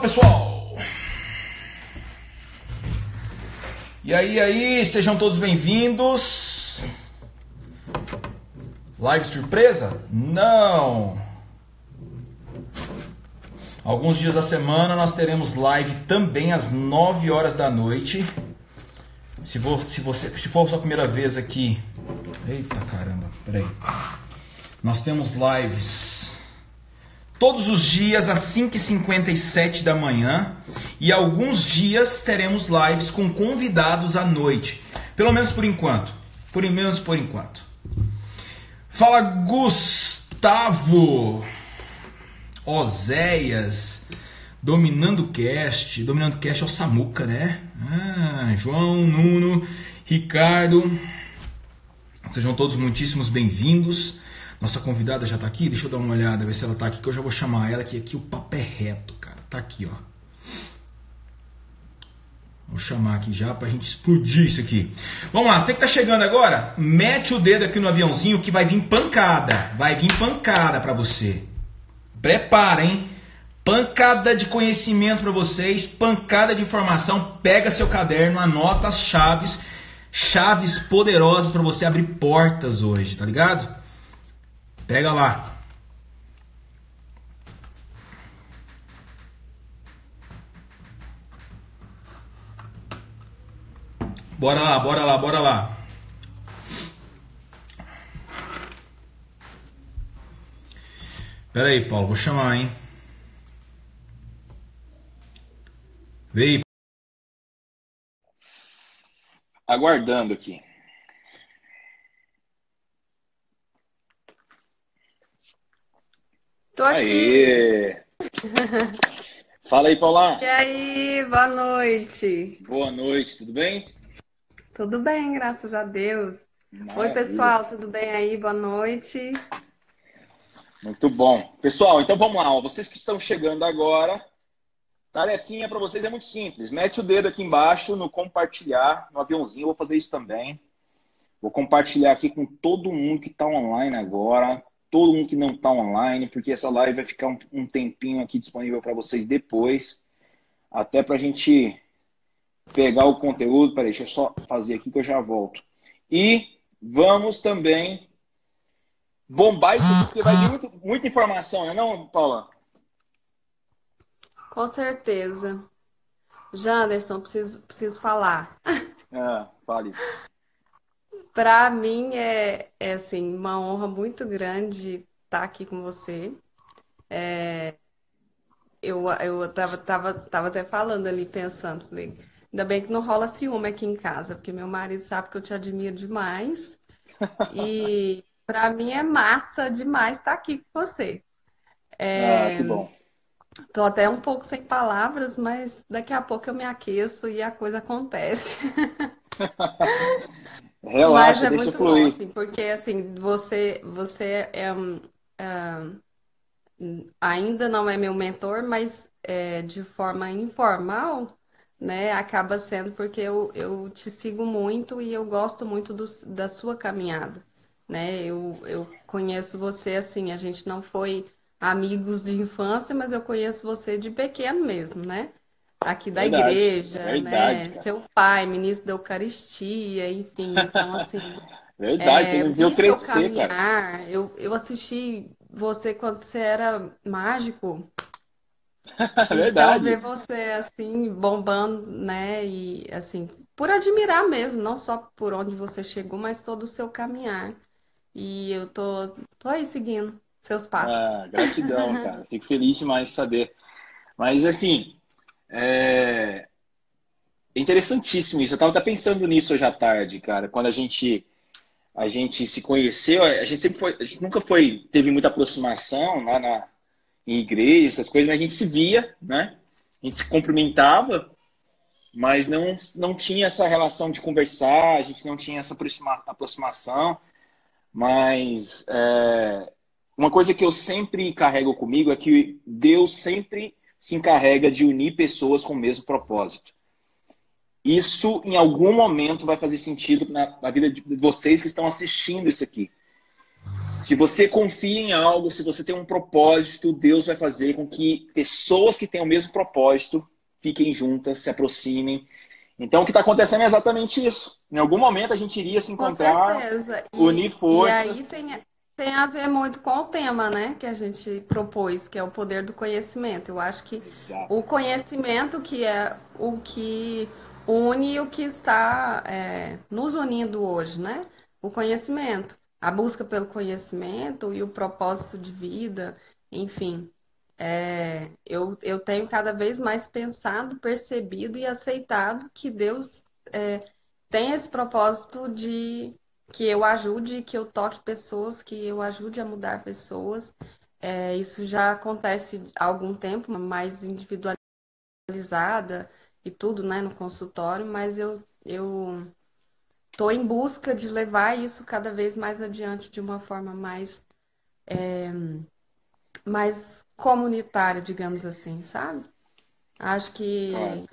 Pessoal! E aí, aí, sejam todos bem-vindos. Live surpresa? Não! Alguns dias da semana nós teremos live também às 9 horas da noite. Se, for, se, você, se for a sua primeira vez aqui. Eita caramba, peraí. Nós temos lives todos os dias às 5h57 da manhã e alguns dias teremos lives com convidados à noite. Pelo menos por enquanto. Por menos por enquanto. Fala Gustavo, Oséias, Dominando Cast. Dominando Cast é o Samuca, né? Ah, João, Nuno, Ricardo. Sejam todos muitíssimos bem-vindos. Nossa convidada já tá aqui, deixa eu dar uma olhada, ver se ela tá aqui, que eu já vou chamar ela, que aqui o papo é reto, cara. Tá aqui, ó. Vou chamar aqui já pra gente explodir isso aqui. Vamos lá, você que tá chegando agora, mete o dedo aqui no aviãozinho que vai vir pancada. Vai vir pancada para você. Prepara, hein? Pancada de conhecimento para vocês, pancada de informação. Pega seu caderno, anota as chaves, chaves poderosas para você abrir portas hoje, tá ligado? Pega lá. Bora lá, bora lá, bora lá. Pera aí, Paulo, vou chamar, hein? Vem. Aguardando aqui. Tô aqui. Aê. Fala aí, Paula. E aí, boa noite. Boa noite, tudo bem? Tudo bem, graças a Deus. Maravilha. Oi, pessoal, tudo bem aí? Boa noite. Muito bom. Pessoal, então vamos lá. Vocês que estão chegando agora, tarefinha para vocês é muito simples. Mete o dedo aqui embaixo no compartilhar, no aviãozinho. Eu vou fazer isso também. Vou compartilhar aqui com todo mundo que está online agora todo mundo que não está online, porque essa live vai ficar um, um tempinho aqui disponível para vocês depois, até para a gente pegar o conteúdo. Peraí, deixa eu só fazer aqui que eu já volto. E vamos também bombar isso porque vai vir muito, muita informação, não é não, Paula? Com certeza. Janderson, preciso, preciso falar. Ah, fale. Para mim é, é assim, uma honra muito grande estar aqui com você. É, eu, eu tava, tava, tava até falando ali, pensando, falei, ainda bem que não rola ciúme aqui em casa, porque meu marido sabe que eu te admiro demais. E para mim é massa demais estar aqui com você. É, ah, que bom. Tô até um pouco sem palavras, mas daqui a pouco eu me aqueço e a coisa acontece. Relaxa, Mas é muito fluir. bom, assim, porque assim, você, você é, é, ainda não é meu mentor, mas é, de forma informal, né, acaba sendo porque eu, eu te sigo muito e eu gosto muito do, da sua caminhada, né? Eu, eu conheço você assim, a gente não foi amigos de infância, mas eu conheço você de pequeno mesmo, né? Aqui da verdade, igreja, verdade, né? Cara. Seu pai, ministro da Eucaristia, enfim. Então, assim. verdade, é, você me viu crescer, caminhar, cara. Eu, eu assisti você quando você era mágico. verdade. Então, ver você, assim, bombando, né? E, assim, por admirar mesmo, não só por onde você chegou, mas todo o seu caminhar. E eu tô, tô aí seguindo seus passos. Ah, gratidão, cara. Fico feliz demais de saber. Mas, enfim, é interessantíssimo isso. Eu estava até pensando nisso hoje à tarde, cara. Quando a gente a gente se conheceu, a gente sempre foi, a gente nunca foi, teve muita aproximação lá na em igreja, essas coisas, mas a gente se via, né? A gente se cumprimentava, mas não não tinha essa relação de conversar, a gente não tinha essa aproxima, aproximação. Mas é, uma coisa que eu sempre carrego comigo é que Deus sempre se encarrega de unir pessoas com o mesmo propósito. Isso, em algum momento, vai fazer sentido na, na vida de vocês que estão assistindo isso aqui. Se você confia em algo, se você tem um propósito, Deus vai fazer com que pessoas que têm o mesmo propósito fiquem juntas, se aproximem. Então, o que está acontecendo é exatamente isso. Em algum momento a gente iria se encontrar, unir forças. E aí tem, tem a ver muito com o tema, né, que a gente propôs, que é o poder do conhecimento. Eu acho que Exato. o conhecimento que é o que une o que está é, nos unindo hoje, né? O conhecimento, a busca pelo conhecimento e o propósito de vida, enfim. É, eu, eu tenho cada vez mais pensado, percebido e aceitado que Deus é, tem esse propósito de que eu ajude, que eu toque pessoas, que eu ajude a mudar pessoas. É, isso já acontece há algum tempo, mais individualizada e tudo, né, no consultório, mas eu eu tô em busca de levar isso cada vez mais adiante de uma forma mais é, mais comunitária, digamos assim, sabe? Acho que é,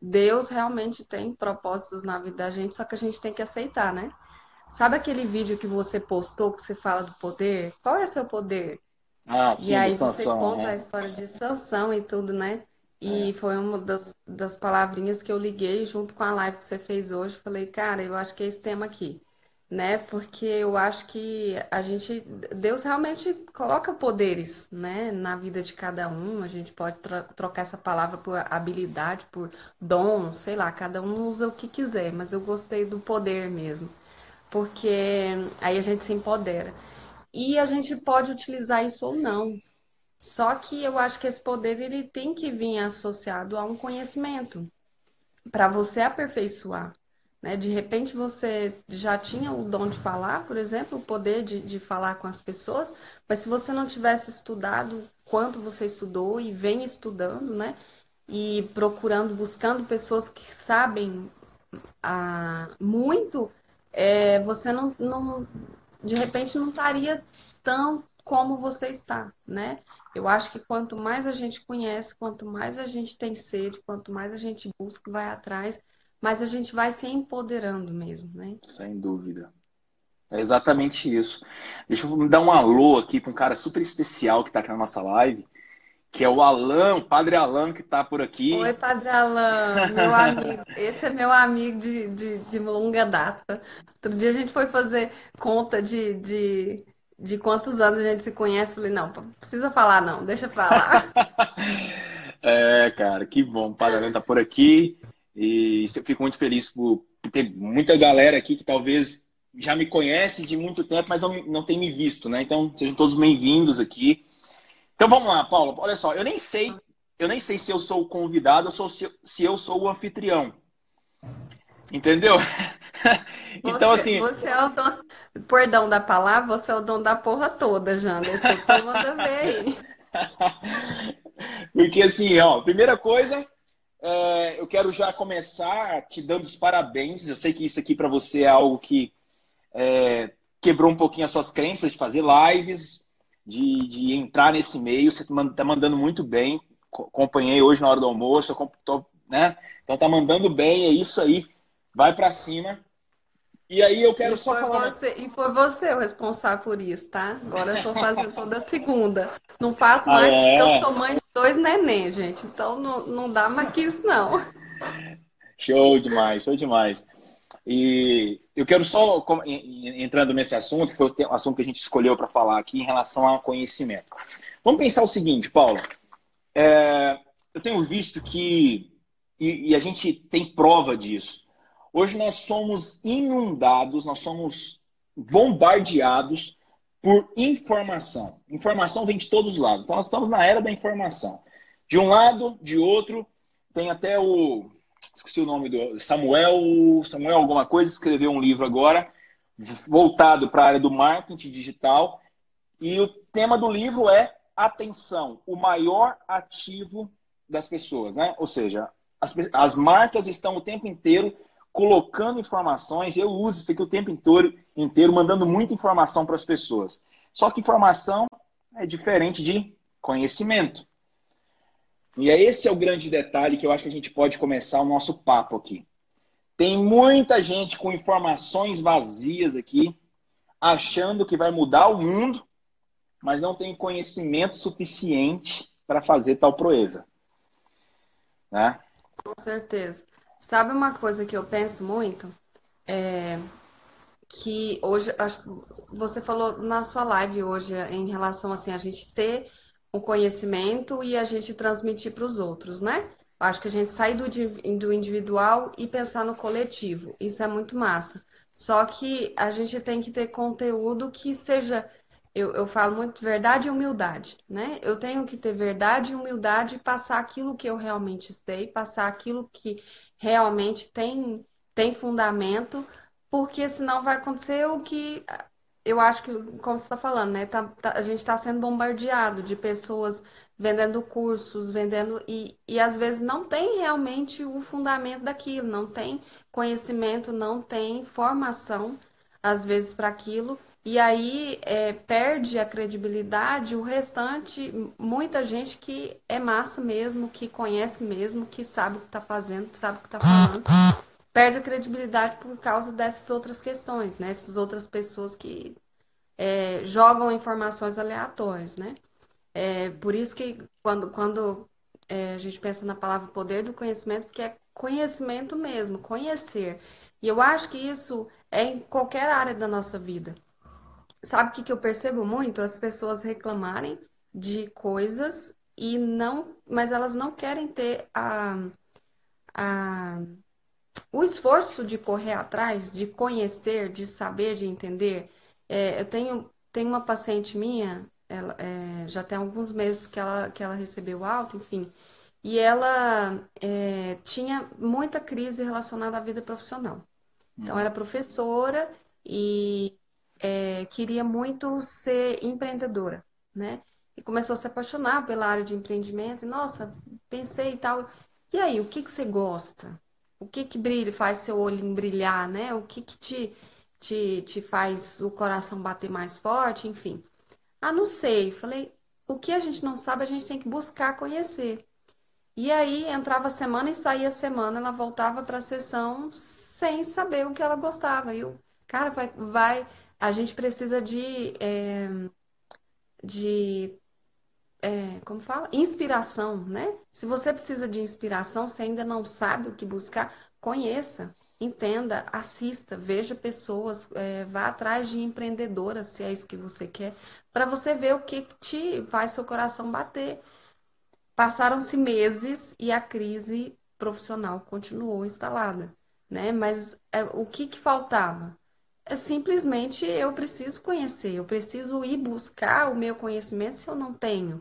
Deus realmente tem propósitos na vida da gente, só que a gente tem que aceitar, né? Sabe aquele vídeo que você postou que você fala do poder? Qual é seu poder? Ah, sim, e aí você Sansão, conta é. a história de Sansão e tudo, né? E é. foi uma das, das palavrinhas que eu liguei junto com a live que você fez hoje. Falei, cara, eu acho que é esse tema aqui né? Porque eu acho que a gente, Deus realmente coloca poderes, né, na vida de cada um. A gente pode trocar essa palavra por habilidade, por dom, sei lá, cada um usa o que quiser, mas eu gostei do poder mesmo, porque aí a gente se empodera. E a gente pode utilizar isso ou não. Só que eu acho que esse poder ele tem que vir associado a um conhecimento para você aperfeiçoar. Né? De repente você já tinha o dom de falar, por exemplo, o poder de, de falar com as pessoas, mas se você não tivesse estudado quanto você estudou e vem estudando, né? E procurando, buscando pessoas que sabem ah, muito, é, você não, não, de repente não estaria tão como você está, né? Eu acho que quanto mais a gente conhece, quanto mais a gente tem sede, quanto mais a gente busca, vai atrás, mas a gente vai se empoderando mesmo, né? Sem dúvida. É exatamente isso. Deixa eu dar um alô aqui para um cara super especial que está aqui na nossa live, que é o Alan, o Padre Alan, que está por aqui. Oi, Padre Alan, meu amigo. Esse é meu amigo de, de, de longa data. Outro dia a gente foi fazer conta de, de, de quantos anos a gente se conhece. Falei, não, precisa falar não, deixa pra lá. é, cara, que bom. O Padre Alan está por aqui. E eu fico muito feliz por, ter muita galera aqui que talvez já me conhece de muito tempo, mas não, não tem me visto, né? Então, sejam todos bem-vindos aqui. Então vamos lá, Paulo. Olha só, eu nem sei, eu nem sei se eu sou o convidado ou se, se eu sou o anfitrião. Entendeu? então, você, assim. Você é o dono. Perdão da palavra, você é o dono da porra toda, Janda. Isso aqui manda bem. Porque, assim, ó, primeira coisa, eu quero já começar te dando os parabéns. Eu sei que isso aqui para você é algo que é, quebrou um pouquinho as suas crenças de fazer lives, de, de entrar nesse meio. Você está mandando muito bem. Acompanhei hoje na hora do almoço. Tô, né? Então tá mandando bem. É isso aí. Vai para cima. E aí eu quero e só falar. Você, e foi você o responsável por isso, tá? Agora eu tô fazendo toda segunda. Não faço mais ah, é? porque eu sou mãe de dois neném, gente. Então não, não dá mais que isso, não. Show demais, show demais. E eu quero só, entrando nesse assunto, que foi o assunto que a gente escolheu para falar aqui em relação ao conhecimento. Vamos pensar o seguinte, Paulo. É, eu tenho visto que, e, e a gente tem prova disso, Hoje nós somos inundados, nós somos bombardeados por informação. Informação vem de todos os lados. Então nós estamos na era da informação. De um lado, de outro, tem até o esqueci o nome do Samuel, Samuel alguma coisa, escreveu um livro agora voltado para a área do marketing digital, e o tema do livro é atenção, o maior ativo das pessoas, né? Ou seja, as, as marcas estão o tempo inteiro colocando informações. Eu uso isso aqui o tempo inteiro, inteiro mandando muita informação para as pessoas. Só que informação é diferente de conhecimento. E é esse é o grande detalhe que eu acho que a gente pode começar o nosso papo aqui. Tem muita gente com informações vazias aqui, achando que vai mudar o mundo, mas não tem conhecimento suficiente para fazer tal proeza. Né? Com certeza. Sabe uma coisa que eu penso muito? É que hoje, você falou na sua live hoje em relação assim, a gente ter o conhecimento e a gente transmitir para os outros, né? Acho que a gente sai do, do individual e pensar no coletivo. Isso é muito massa. Só que a gente tem que ter conteúdo que seja. Eu, eu falo muito verdade e humildade, né? Eu tenho que ter verdade e humildade e passar aquilo que eu realmente sei, passar aquilo que realmente tem, tem fundamento, porque senão vai acontecer o que eu acho que, como você está falando, né? Tá, tá, a gente está sendo bombardeado de pessoas vendendo cursos, vendendo. E, e às vezes não tem realmente o fundamento daquilo, não tem conhecimento, não tem formação, às vezes, para aquilo. E aí é, perde a credibilidade o restante, muita gente que é massa mesmo, que conhece mesmo, que sabe o que está fazendo, sabe o que está falando perde a credibilidade por causa dessas outras questões, né? Essas outras pessoas que é, jogam informações aleatórias, né? É, por isso que quando, quando é, a gente pensa na palavra poder do conhecimento, porque é conhecimento mesmo, conhecer. E eu acho que isso é em qualquer área da nossa vida. Sabe o que, que eu percebo muito? As pessoas reclamarem de coisas e não, mas elas não querem ter a, a o esforço de correr atrás, de conhecer, de saber, de entender. É, eu tenho, tenho uma paciente minha, ela, é, já tem alguns meses que ela, que ela recebeu alta, enfim, e ela é, tinha muita crise relacionada à vida profissional. Então, uhum. era professora e é, queria muito ser empreendedora, né? E começou a se apaixonar pela área de empreendimento. E, nossa, pensei e tal. E aí, o que, que você gosta? o que que brilha, faz seu olho brilhar, né? O que que te, te, te faz o coração bater mais forte, enfim. Ah, não sei. Falei, o que a gente não sabe, a gente tem que buscar conhecer. E aí entrava semana e saía semana, ela voltava para a sessão sem saber o que ela gostava. E o cara vai, vai, a gente precisa de, é, de é, como fala? Inspiração, né? Se você precisa de inspiração, se ainda não sabe o que buscar, conheça, entenda, assista, veja pessoas, é, vá atrás de empreendedoras, se é isso que você quer, para você ver o que te faz seu coração bater. Passaram-se meses e a crise profissional continuou instalada, né? Mas é, o que, que faltava? É simplesmente eu preciso conhecer, eu preciso ir buscar o meu conhecimento se eu não tenho.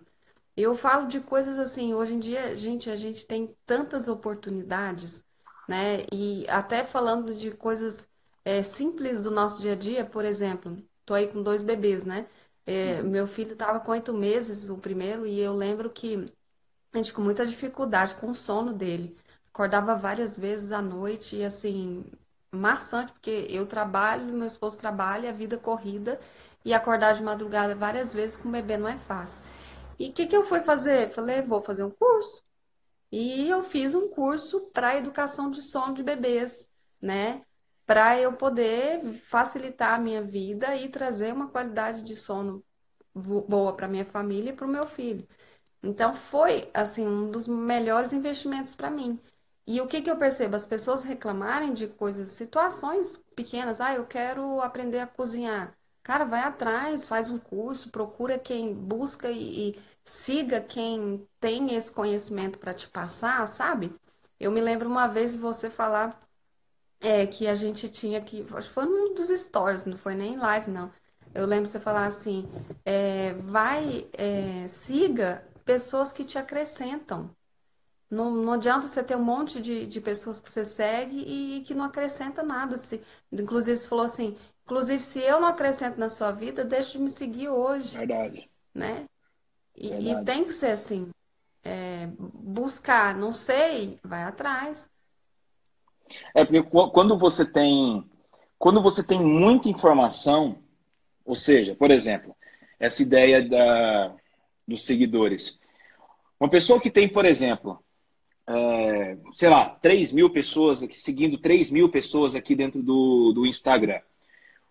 Eu falo de coisas assim, hoje em dia, gente, a gente tem tantas oportunidades, né? E até falando de coisas é, simples do nosso dia a dia, por exemplo, tô aí com dois bebês, né? É, uhum. Meu filho estava com oito meses, o primeiro, e eu lembro que a gente com muita dificuldade com o sono dele. Acordava várias vezes à noite e assim, maçante, porque eu trabalho, meu esposo trabalha, a vida corrida, e acordar de madrugada várias vezes com o bebê não é fácil. E o que, que eu fui fazer? Falei, vou fazer um curso. E eu fiz um curso para educação de sono de bebês, né? Para eu poder facilitar a minha vida e trazer uma qualidade de sono boa para minha família e para o meu filho. Então foi assim um dos melhores investimentos para mim. E o que, que eu percebo? As pessoas reclamarem de coisas, situações pequenas. Ah, eu quero aprender a cozinhar. Cara, vai atrás, faz um curso, procura quem busca e, e siga quem tem esse conhecimento para te passar, sabe? Eu me lembro uma vez você falar é, que a gente tinha que. Acho que foi num dos stories, não foi nem live, não. Eu lembro você falar assim: é, vai, é, siga pessoas que te acrescentam. Não, não adianta você ter um monte de, de pessoas que você segue e, e que não acrescenta nada. Se, inclusive, você falou assim: Inclusive, se eu não acrescento na sua vida, deixe de me seguir hoje. Verdade. Né? E, Verdade. e tem que ser assim. É, buscar, não sei, vai atrás. É porque quando você tem quando você tem muita informação, ou seja, por exemplo, essa ideia da, dos seguidores. Uma pessoa que tem, por exemplo, é, sei lá, 3 mil pessoas, seguindo 3 mil pessoas aqui dentro do, do Instagram.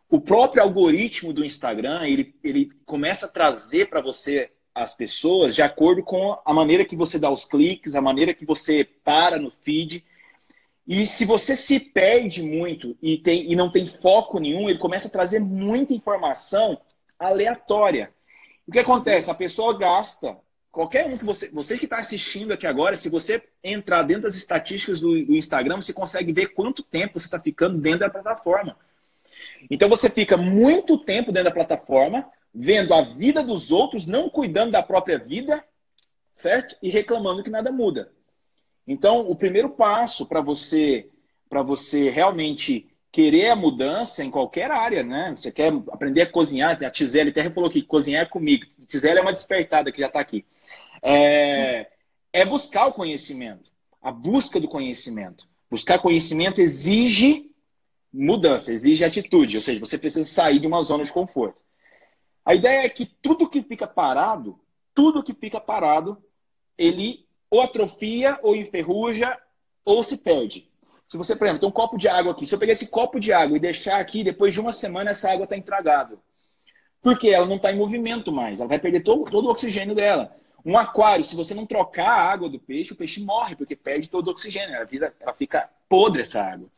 o próprio algoritmo do Instagram, ele, ele começa a trazer para você as pessoas de acordo com a maneira que você dá os cliques, a maneira que você para no feed. E se você se perde muito e, tem, e não tem foco nenhum, ele começa a trazer muita informação aleatória. O que acontece? A pessoa gasta. Qualquer um que você. Você que está assistindo aqui agora, se você entrar dentro das estatísticas do, do Instagram, você consegue ver quanto tempo você está ficando dentro da plataforma. Então você fica muito tempo dentro da plataforma, vendo a vida dos outros, não cuidando da própria vida, certo? E reclamando que nada muda. Então, o primeiro passo para você para você realmente querer a mudança em qualquer área, né? Você quer aprender a cozinhar, a Tizele até falou que cozinhar é comigo. Tizele é uma despertada que já está aqui. É, é buscar o conhecimento, a busca do conhecimento. Buscar conhecimento exige mudança, exige atitude, ou seja, você precisa sair de uma zona de conforto. A ideia é que tudo que fica parado, tudo que fica parado, ele ou atrofia, ou enferruja, ou se perde. Se você, por exemplo, tem um copo de água aqui, se eu pegar esse copo de água e deixar aqui, depois de uma semana essa água está intragável. Porque ela não está em movimento mais, ela vai perder todo, todo o oxigênio dela. Um aquário, se você não trocar a água do peixe, o peixe morre, porque perde todo o oxigênio, ela, vira, ela fica podre essa água.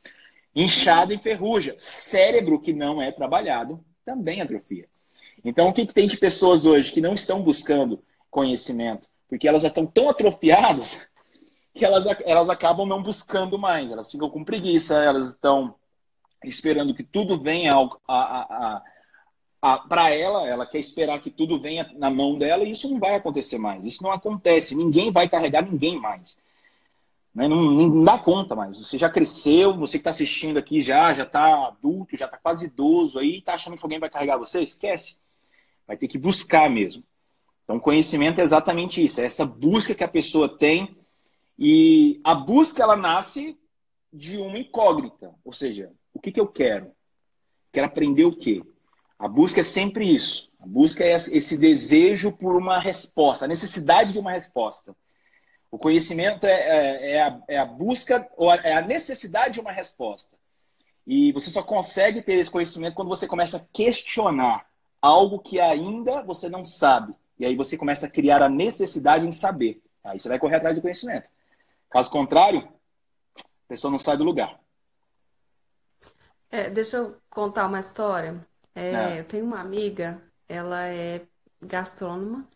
Inchado enferruja. Cérebro que não é trabalhado também atrofia. Então, o que, que tem de pessoas hoje que não estão buscando conhecimento? Porque elas já estão tão atrofiadas que elas, elas acabam não buscando mais. Elas ficam com preguiça, elas estão esperando que tudo venha para ela, ela quer esperar que tudo venha na mão dela e isso não vai acontecer mais. Isso não acontece. Ninguém vai carregar ninguém mais. Né? Não, não, dá conta mais. Você já cresceu, você que está assistindo aqui já, já está adulto, já está quase idoso aí, está achando que alguém vai carregar você? Esquece. Vai ter que buscar mesmo. Então, conhecimento é exatamente isso, é essa busca que a pessoa tem e a busca ela nasce de uma incógnita, ou seja, o que, que eu quero? Quero aprender o quê? A busca é sempre isso. A busca é esse desejo por uma resposta, a necessidade de uma resposta. O conhecimento é, é, é, a, é a, busca, ou é a necessidade de uma resposta. E você só consegue ter esse conhecimento quando você começa a questionar algo que ainda você não sabe. E aí você começa a criar a necessidade em saber. Aí você vai correr atrás do conhecimento. Caso contrário, a pessoa não sai do lugar. É, deixa eu contar uma história. É, é. Eu tenho uma amiga, ela é gastrônoma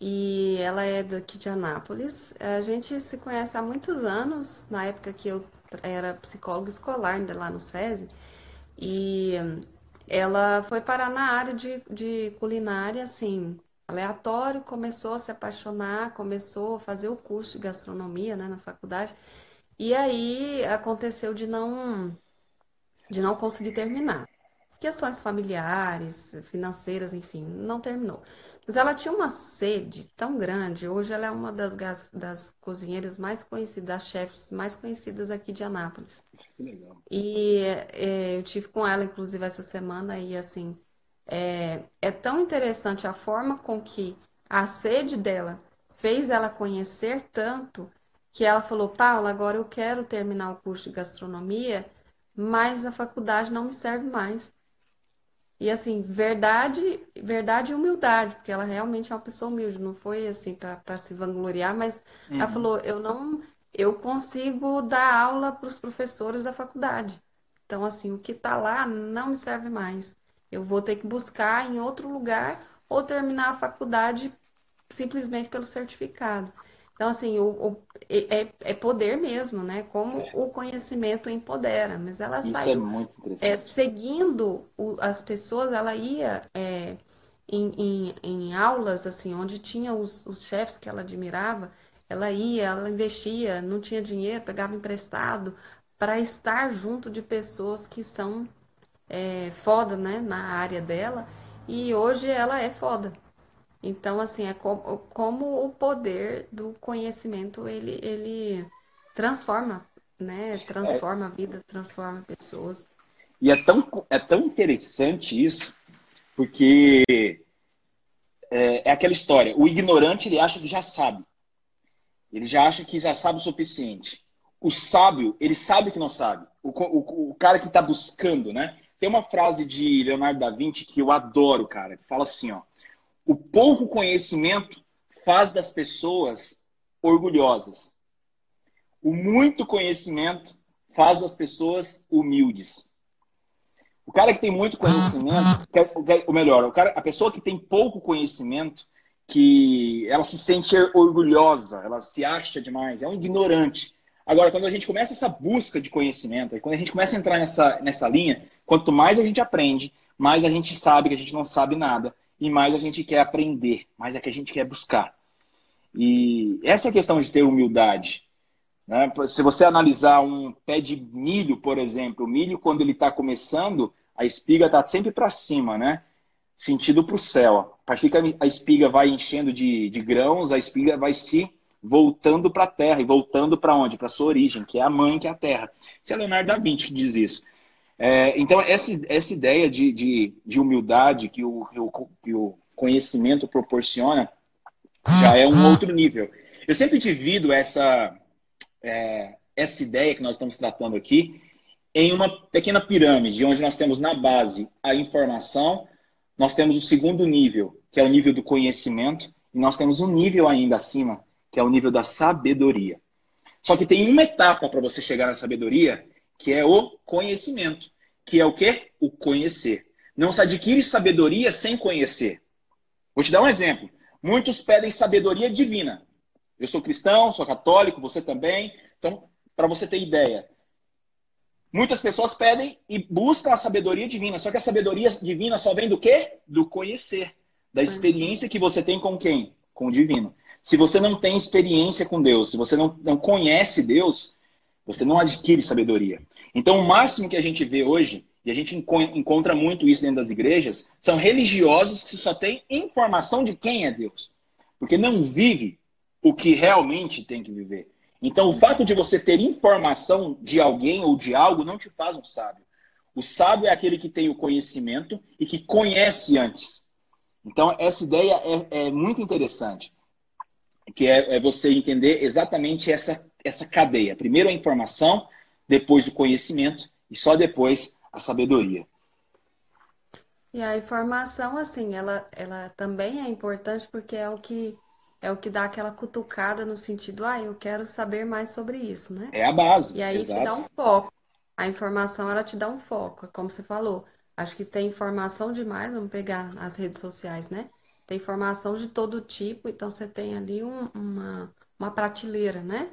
e ela é daqui de Anápolis. A gente se conhece há muitos anos, na época que eu era psicóloga escolar, ainda lá no SESI. E ela foi parar na área de, de culinária, assim, aleatório, começou a se apaixonar, começou a fazer o curso de gastronomia, né, na faculdade. E aí aconteceu de não de não conseguir terminar. Questões familiares, financeiras, enfim, não terminou. Mas ela tinha uma sede tão grande. Hoje ela é uma das, das cozinheiras mais conhecidas, das chefes mais conhecidas aqui de Anápolis. Que legal. E é, eu tive com ela, inclusive, essa semana, e assim, é, é tão interessante a forma com que a sede dela fez ela conhecer tanto que ela falou: Paula, agora eu quero terminar o curso de gastronomia, mas a faculdade não me serve mais. E assim, verdade, verdade e humildade, porque ela realmente é uma pessoa humilde, não foi assim para se vangloriar, mas uhum. ela falou, eu não, eu consigo dar aula para os professores da faculdade. Então, assim, o que está lá não me serve mais. Eu vou ter que buscar em outro lugar ou terminar a faculdade simplesmente pelo certificado. Então, assim, o, o é, é, poder mesmo, né? Como é. o conhecimento empodera. Mas ela Isso saiu é muito interessante. É, seguindo o, as pessoas, ela ia é, em, em, em, aulas, assim, onde tinha os, os chefes que ela admirava, ela ia, ela investia, não tinha dinheiro, pegava emprestado para estar junto de pessoas que são é, foda, né, na área dela. E hoje ela é foda. Então, assim, é como, como o poder do conhecimento ele, ele transforma, né? Transforma é. vidas, transforma pessoas. E é tão, é tão interessante isso, porque é, é, aquela história. O ignorante ele acha que já sabe. Ele já acha que já sabe o suficiente. O sábio, ele sabe que não sabe. O, o, o cara que está buscando, né? tem uma frase de Leonardo da Vinci que eu adoro, cara, que fala assim, ó: o pouco conhecimento faz das pessoas orgulhosas. O muito conhecimento faz das pessoas humildes. O cara que tem muito conhecimento, ou melhor, o cara, a pessoa que tem pouco conhecimento, que ela se sente orgulhosa, ela se acha demais, é um ignorante. Agora, quando a gente começa essa busca de conhecimento, quando a gente começa a entrar nessa, nessa linha, quanto mais a gente aprende, mais a gente sabe que a gente não sabe nada e mais a gente quer aprender, mais é que a gente quer buscar. E essa é a questão de ter humildade. Né? Se você analisar um pé de milho, por exemplo, o milho, quando ele está começando, a espiga está sempre para cima, né? sentido para o céu. A partir que a espiga vai enchendo de, de grãos, a espiga vai se voltando para a terra e voltando para onde? Para sua origem, que é a mãe, que é a terra. Isso é Leonardo da Vinci que diz isso. É, então, essa, essa ideia de, de, de humildade que o, que o conhecimento proporciona já é um outro nível. Eu sempre divido essa, é, essa ideia que nós estamos tratando aqui em uma pequena pirâmide, onde nós temos na base a informação, nós temos o segundo nível, que é o nível do conhecimento, e nós temos um nível ainda acima, que é o nível da sabedoria. Só que tem uma etapa para você chegar na sabedoria, que é o conhecimento, que é o quê? O conhecer. Não se adquire sabedoria sem conhecer. Vou te dar um exemplo. Muitos pedem sabedoria divina. Eu sou cristão, sou católico, você também. Então, para você ter ideia, muitas pessoas pedem e buscam a sabedoria divina. Só que a sabedoria divina só vem do quê? Do conhecer, da experiência que você tem com quem? Com o divino. Se você não tem experiência com Deus, se você não, não conhece Deus, você não adquire sabedoria. Então, o máximo que a gente vê hoje, e a gente encontra muito isso dentro das igrejas, são religiosos que só têm informação de quem é Deus. Porque não vive o que realmente tem que viver. Então, o fato de você ter informação de alguém ou de algo não te faz um sábio. O sábio é aquele que tem o conhecimento e que conhece antes. Então, essa ideia é, é muito interessante que é, é você entender exatamente essa, essa cadeia. Primeiro a informação, depois o conhecimento e só depois a sabedoria. E a informação, assim, ela, ela também é importante porque é o que é o que dá aquela cutucada no sentido, ah, eu quero saber mais sobre isso, né? É a base. E aí exato. te dá um foco. A informação, ela te dá um foco, como você falou. Acho que tem informação demais, vamos pegar as redes sociais, né? Tem informação de todo tipo, então você tem ali um, uma, uma prateleira, né?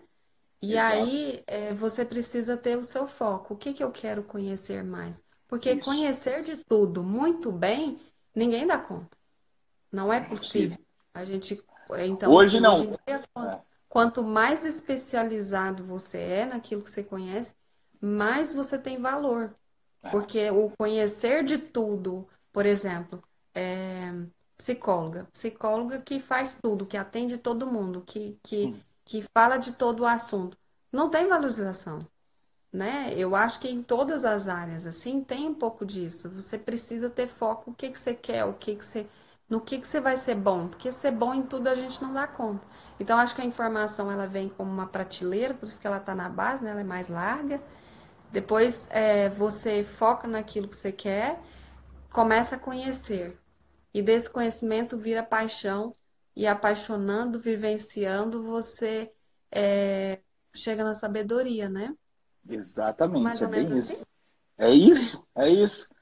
E Exato. aí é, você precisa ter o seu foco. O que, que eu quero conhecer mais? Porque Isso. conhecer de tudo muito bem, ninguém dá conta. Não é possível. A gente. Então, hoje assim, não. Hoje dia, quanto, é. quanto mais especializado você é naquilo que você conhece, mais você tem valor. É. Porque o conhecer de tudo, por exemplo, é, psicóloga. Psicóloga que faz tudo, que atende todo mundo, que, que, hum. Que fala de todo o assunto. Não tem valorização. Né? Eu acho que em todas as áreas assim tem um pouco disso. Você precisa ter foco, o que, que você quer, o que, que você, no que, que você vai ser bom, porque ser bom em tudo a gente não dá conta. Então acho que a informação ela vem como uma prateleira, por isso que ela está na base, né? ela é mais larga. Depois é, você foca naquilo que você quer, começa a conhecer. E desse conhecimento vira paixão, e apaixonando, vivenciando, você é, chega na sabedoria, né? Exatamente, Mais é bem assim? isso. É isso, é isso.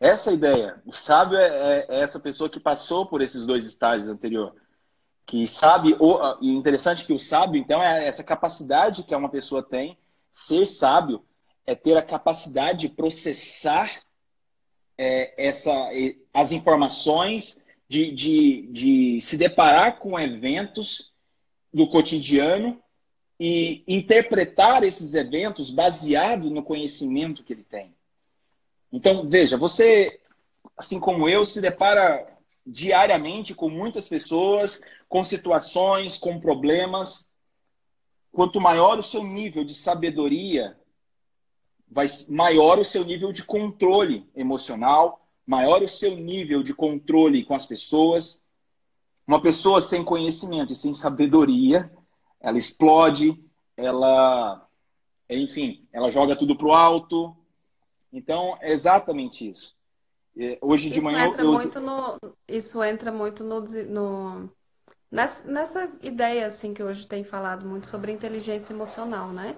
Essa ideia. O sábio é, é, é, essa pessoa que passou por esses dois estágios anterior. Que sabe, e interessante que o sábio, então, é essa capacidade que uma pessoa tem. Ser sábio é ter a capacidade de processar é, essa, as informações, de, de, de se deparar com eventos do cotidiano e interpretar esses eventos baseado no conhecimento que ele tem. Então, veja, você, assim como eu, se depara diariamente com muitas pessoas, com situações, com problemas. Quanto maior o seu nível de sabedoria vai maior o seu nível de controle emocional, maior o seu nível de controle com as pessoas. Uma pessoa sem conhecimento e sem sabedoria, ela explode, ela, enfim, ela joga tudo pro alto. Então, é exatamente isso. É, hoje de Isso manhã entra eu. muito no, isso entra muito no, no- nessa, nessa ideia assim que hoje tem falado muito sobre inteligência emocional, né?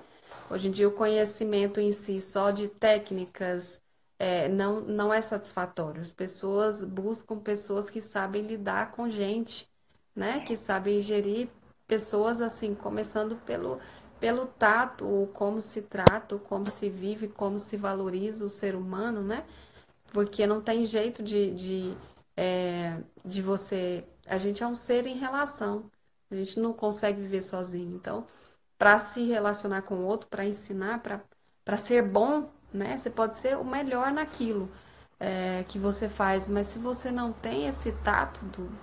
Hoje em dia o conhecimento em si só de técnicas é, não, não é satisfatório. As pessoas buscam pessoas que sabem lidar com gente, né? Que sabem gerir pessoas assim, começando pelo, pelo tato, como se trata, o como se vive, como se valoriza o ser humano, né? porque não tem jeito de, de, é, de você. A gente é um ser em relação, a gente não consegue viver sozinho. Então, para se relacionar com o outro, para ensinar, para ser bom, né? Você pode ser o melhor naquilo é, que você faz, mas se você não tem esse tato do,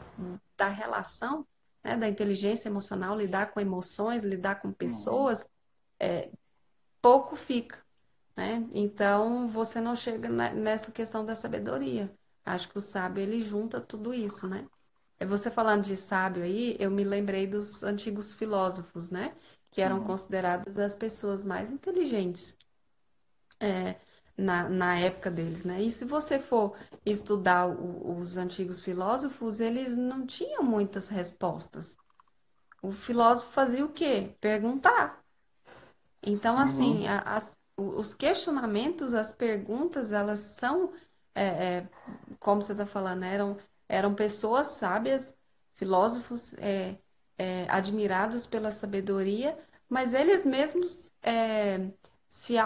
da relação, né, da inteligência emocional, lidar com emoções, lidar com pessoas, é, pouco fica né? Então você não chega ne- nessa questão da sabedoria. Acho que o sábio ele junta tudo isso, né? É você falando de sábio aí, eu me lembrei dos antigos filósofos, né? Que eram Uhum. consideradas as pessoas mais inteligentes é, na, na época deles, né? E se você for estudar o- os antigos filósofos, eles não tinham muitas respostas. O filósofo fazia o quê? Perguntar. Então, Uhum. assim, a- as- os questionamentos, as perguntas, elas são, é, é, como você está falando, eram, eram pessoas sábias, filósofos, é, é, admirados pela sabedoria, mas eles mesmos é, se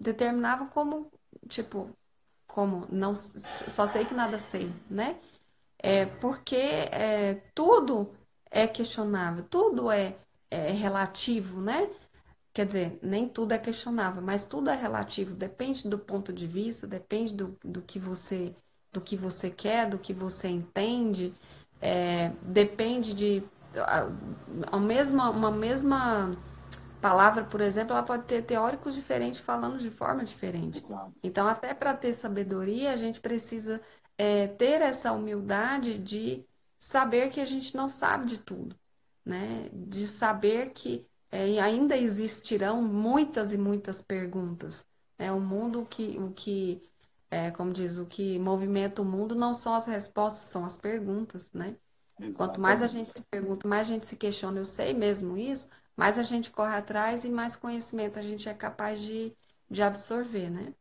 autodeterminavam como, tipo, como, não, só sei que nada sei, né? É, porque é, tudo é questionável, tudo é, é relativo, né? Quer dizer, nem tudo é questionável, mas tudo é relativo, depende do ponto de vista, depende do, do que você do que você quer, do que você entende, é, depende de a, a mesma, uma mesma palavra, por exemplo, ela pode ter teóricos diferentes falando de forma diferente. Exato. Então, até para ter sabedoria, a gente precisa é, ter essa humildade de saber que a gente não sabe de tudo, né? De saber que é, ainda existirão muitas e muitas perguntas. É o mundo que, o que, é, como diz, o que movimenta o mundo não são as respostas, são as perguntas, né? Quanto mais a Exatamente. gente se pergunta, mais a gente se questiona, eu sei mesmo isso, mais a gente corre atrás e mais conhecimento a gente é capaz de, de absorver, né?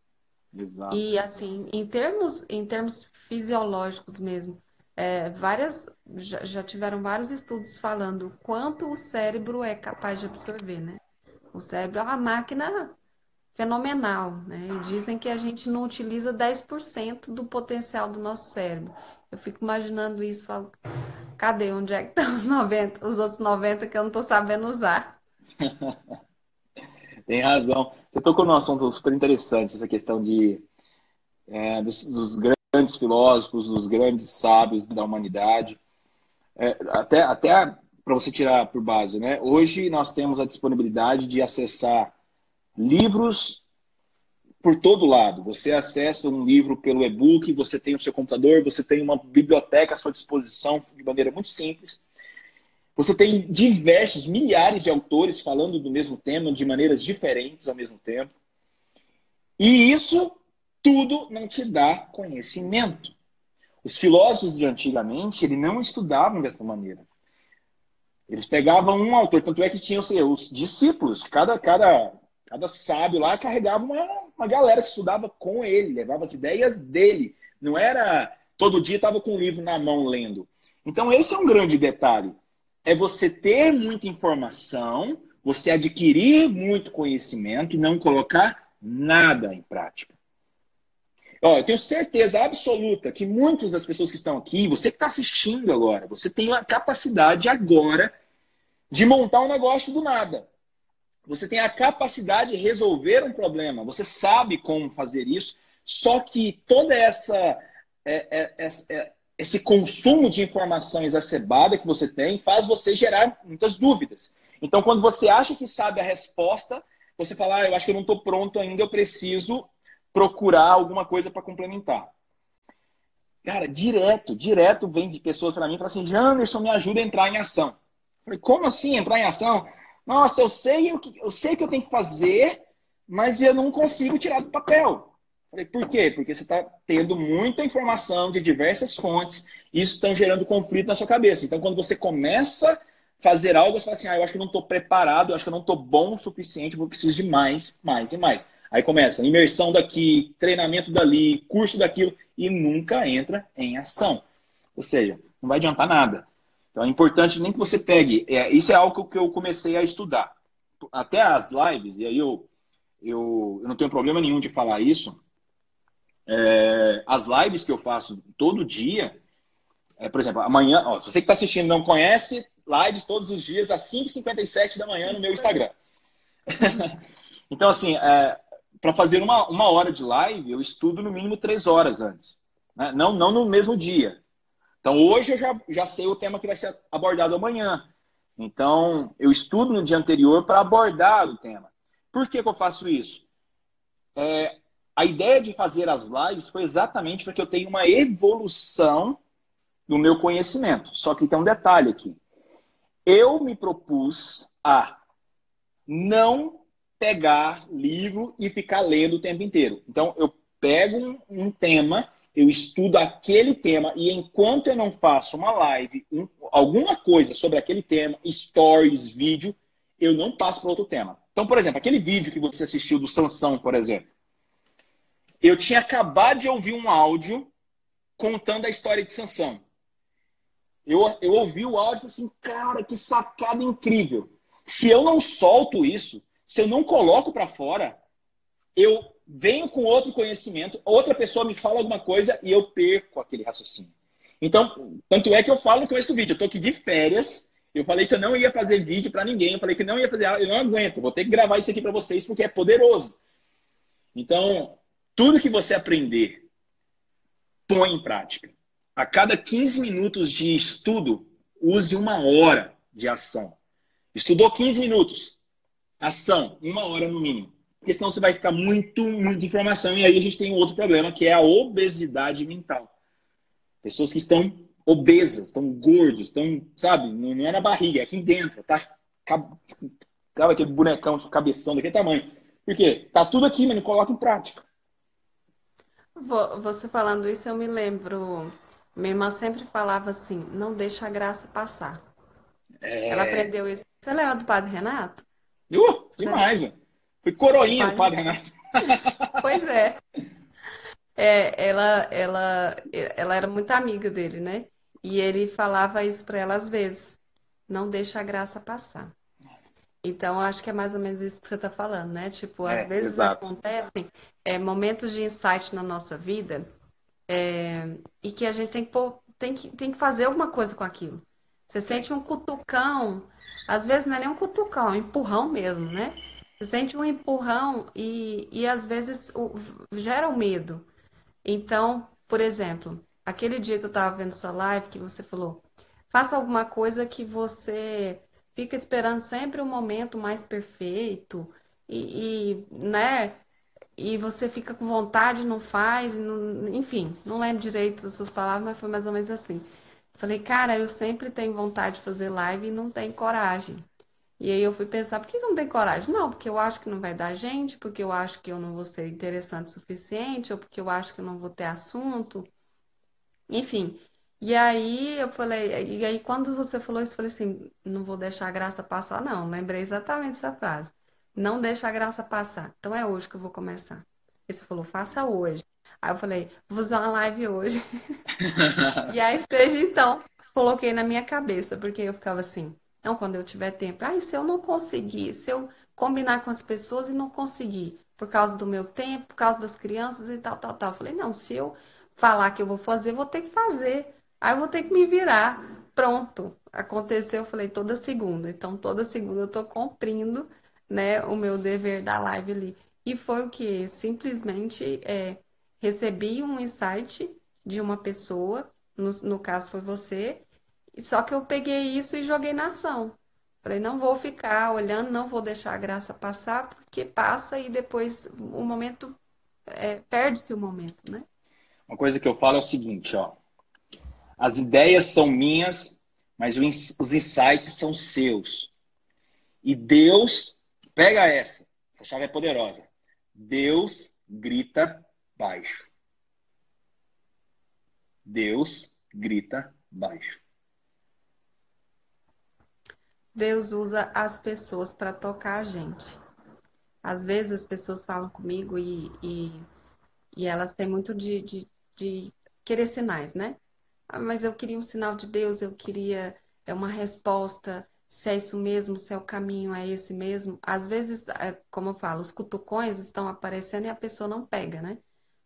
Exato. E assim, em termos, em termos fisiológicos mesmo, é, várias, já, já tiveram vários estudos falando o quanto o cérebro é capaz de absorver, né? O cérebro é uma máquina fenomenal, né? E dizem que a gente não utiliza 10% do potencial do nosso cérebro. Eu fico imaginando isso, falo, cadê? Onde é que estão os 90, os outros 90 que eu não estou sabendo usar? Tem razão. Você tocou num assunto super interessante, essa questão de, é, dos, dos grandes filósofos, dos grandes sábios da humanidade. É, até até para você tirar por base, né? Hoje nós temos a disponibilidade de acessar livros por todo lado. Você acessa um livro pelo e-book, você tem o seu computador, você tem uma biblioteca à sua disposição de maneira muito simples. Você tem diversos, milhares de autores falando do mesmo tema de maneiras diferentes ao mesmo tempo. E isso tudo não te dá conhecimento. Os filósofos de antigamente, eles não estudavam dessa maneira. Eles pegavam um autor, tanto é que tinham assim, os discípulos, cada, cada, cada sábio lá carregava uma, uma galera que estudava com ele, levava as ideias dele. Não era todo dia estava com o livro na mão lendo. Então, esse é um grande detalhe é você ter muita informação, você adquirir muito conhecimento e não colocar nada em prática. Ó, eu tenho certeza absoluta que muitas das pessoas que estão aqui, você que está assistindo agora, você tem a capacidade agora de montar um negócio do nada. Você tem a capacidade de resolver um problema. Você sabe como fazer isso. Só que toda essa é, é, é, esse consumo de informação exacerbada que você tem faz você gerar muitas dúvidas. Então, quando você acha que sabe a resposta, você fala, ah, eu acho que eu não estou pronto ainda, eu preciso procurar alguma coisa para complementar. Cara, direto, direto vem de pessoas para mim e falam assim, Janderson, me ajuda a entrar em ação. Eu falei, como assim entrar em ação? Nossa, eu sei o que eu sei que eu tenho que fazer, mas eu não consigo tirar do papel. Falei, por quê? Porque você está tendo muita informação de diversas fontes e isso está gerando conflito na sua cabeça. Então, quando você começa a fazer algo, você fala assim, ah, eu acho que não estou preparado, eu acho que eu não estou bom o suficiente, eu preciso de mais, mais e mais. Aí começa imersão daqui, treinamento dali, curso daquilo, e nunca entra em ação. Ou seja, não vai adiantar nada. Então é importante nem que você pegue. É, isso é algo que eu comecei a estudar. Até as lives, e aí eu, eu, eu não tenho problema nenhum de falar isso. É, as lives que eu faço todo dia, é, por exemplo, amanhã, ó, se você que está assistindo não conhece, lives todos os dias às 5h57 da manhã no meu Instagram. então, assim, é, para fazer uma, uma hora de live, eu estudo no mínimo três horas antes. Né? Não, não no mesmo dia. Então, hoje eu já, já sei o tema que vai ser abordado amanhã. Então, eu estudo no dia anterior para abordar o tema. Por que, que eu faço isso? É, a ideia de fazer as lives foi exatamente para que eu tenha uma evolução no meu conhecimento. Só que tem um detalhe aqui. Eu me propus a não pegar livro e ficar lendo o tempo inteiro. Então, eu pego um, um tema, eu estudo aquele tema, e enquanto eu não faço uma live, um, alguma coisa sobre aquele tema, stories, vídeo, eu não passo para outro tema. Então, por exemplo, aquele vídeo que você assistiu do Sansão, por exemplo. Eu tinha acabado de ouvir um áudio contando a história de Sansão. Eu, eu ouvi o áudio e assim, cara, que sacada incrível. Se eu não solto isso, se eu não coloco para fora, eu venho com outro conhecimento, outra pessoa me fala alguma coisa e eu perco aquele raciocínio. Então, tanto é que eu falo no começo vídeo, eu tô aqui de férias, eu falei que eu não ia fazer vídeo para ninguém, eu falei que não ia fazer, eu não aguento, vou ter que gravar isso aqui para vocês porque é poderoso. Então, tudo que você aprender, põe em prática. A cada 15 minutos de estudo, use uma hora de ação. Estudou 15 minutos, Ação, uma hora no mínimo. Porque senão você vai ficar muito, muita informação. E aí a gente tem um outro problema, que é a obesidade mental. Pessoas que estão obesas, estão gordos, estão, sabe, não é na barriga, é aqui dentro, tá? Sabe aquele bonecão, cabeção daquele tamanho. Por quê? Tá tudo aqui, mas não coloca em prática. Você falando isso, eu me lembro. Minha irmã sempre falava assim: não deixa a graça passar. É... Ela aprendeu isso. Você lembra do Padre Renato? Uh, demais, velho. Fui coroinha do Padre Renato. Pois é. é. ela, ela, ela era muito amiga dele, né? E ele falava isso para ela às vezes. Não deixa a graça passar. Então, acho que é mais ou menos isso que você está falando, né? Tipo, às é, vezes exato. acontecem é, momentos de insight na nossa vida é, e que a gente tem que, pôr, tem, que, tem que fazer alguma coisa com aquilo. Você sente um cutucão às vezes não é nem um cutucão, é um empurrão mesmo, né? Sente um empurrão e, e às vezes o, gera um medo. Então, por exemplo, aquele dia que eu estava vendo sua live, que você falou, faça alguma coisa que você fica esperando sempre o um momento mais perfeito e, e, né? E você fica com vontade, não faz, não, enfim, não lembro direito das suas palavras, mas foi mais ou menos assim. Falei, cara, eu sempre tenho vontade de fazer live e não tenho coragem. E aí eu fui pensar, por que não tem coragem? Não, porque eu acho que não vai dar gente, porque eu acho que eu não vou ser interessante o suficiente, ou porque eu acho que eu não vou ter assunto. Enfim. E aí eu falei, e aí quando você falou isso, eu falei assim, não vou deixar a graça passar, não. Lembrei exatamente essa frase. Não deixa a graça passar. Então é hoje que eu vou começar. Ele falou, faça hoje. Aí eu falei, vou fazer uma live hoje. e aí, desde então, coloquei na minha cabeça, porque eu ficava assim, então, quando eu tiver tempo, ah, se eu não conseguir, se eu combinar com as pessoas e não conseguir, por causa do meu tempo, por causa das crianças e tal, tal, tal. Eu falei, não, se eu falar que eu vou fazer, vou ter que fazer. Aí eu vou ter que me virar. Pronto. Aconteceu, eu falei, toda segunda. Então, toda segunda eu tô cumprindo, né, o meu dever da live ali. E foi o que? Simplesmente é, recebi um insight de uma pessoa, no, no caso foi você, só que eu peguei isso e joguei na ação. Falei, não vou ficar olhando, não vou deixar a graça passar, porque passa e depois o momento, é, perde-se o momento, né? Uma coisa que eu falo é o seguinte, ó. As ideias são minhas, mas os insights são seus. E Deus, pega essa, essa chave é poderosa. Deus grita baixo. Deus grita baixo. Deus usa as pessoas para tocar a gente. Às vezes as pessoas falam comigo e, e, e elas têm muito de, de, de querer sinais, né? Ah, mas eu queria um sinal de Deus, eu queria é uma resposta, se é isso mesmo, se é o caminho é esse mesmo. Às vezes, é, como eu falo, os cutucões estão aparecendo e a pessoa não pega, né?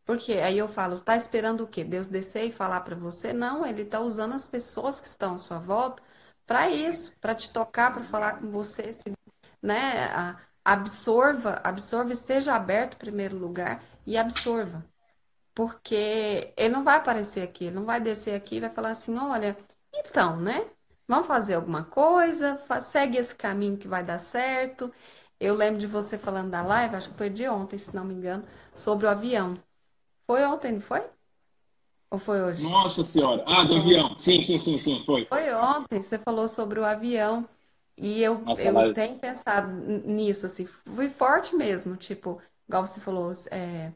Porque aí eu falo, tá esperando o quê? Deus descer e falar para você? Não, ele tá usando as pessoas que estão à sua volta para isso, para te tocar, para falar com você, se, né? Absorva, absorva, esteja aberto em primeiro lugar e absorva. Porque ele não vai aparecer aqui, ele não vai descer aqui e vai falar assim, olha, então, né? Vamos fazer alguma coisa, segue esse caminho que vai dar certo. Eu lembro de você falando da live, acho que foi de ontem, se não me engano, sobre o avião. Foi ontem, não foi? Ou foi hoje? Nossa Senhora! Ah, do avião. Sim, sim, sim, sim, foi. Foi ontem, você falou sobre o avião. E eu, Nossa, eu mas... tenho pensado nisso, assim, foi forte mesmo, tipo, igual você falou, é...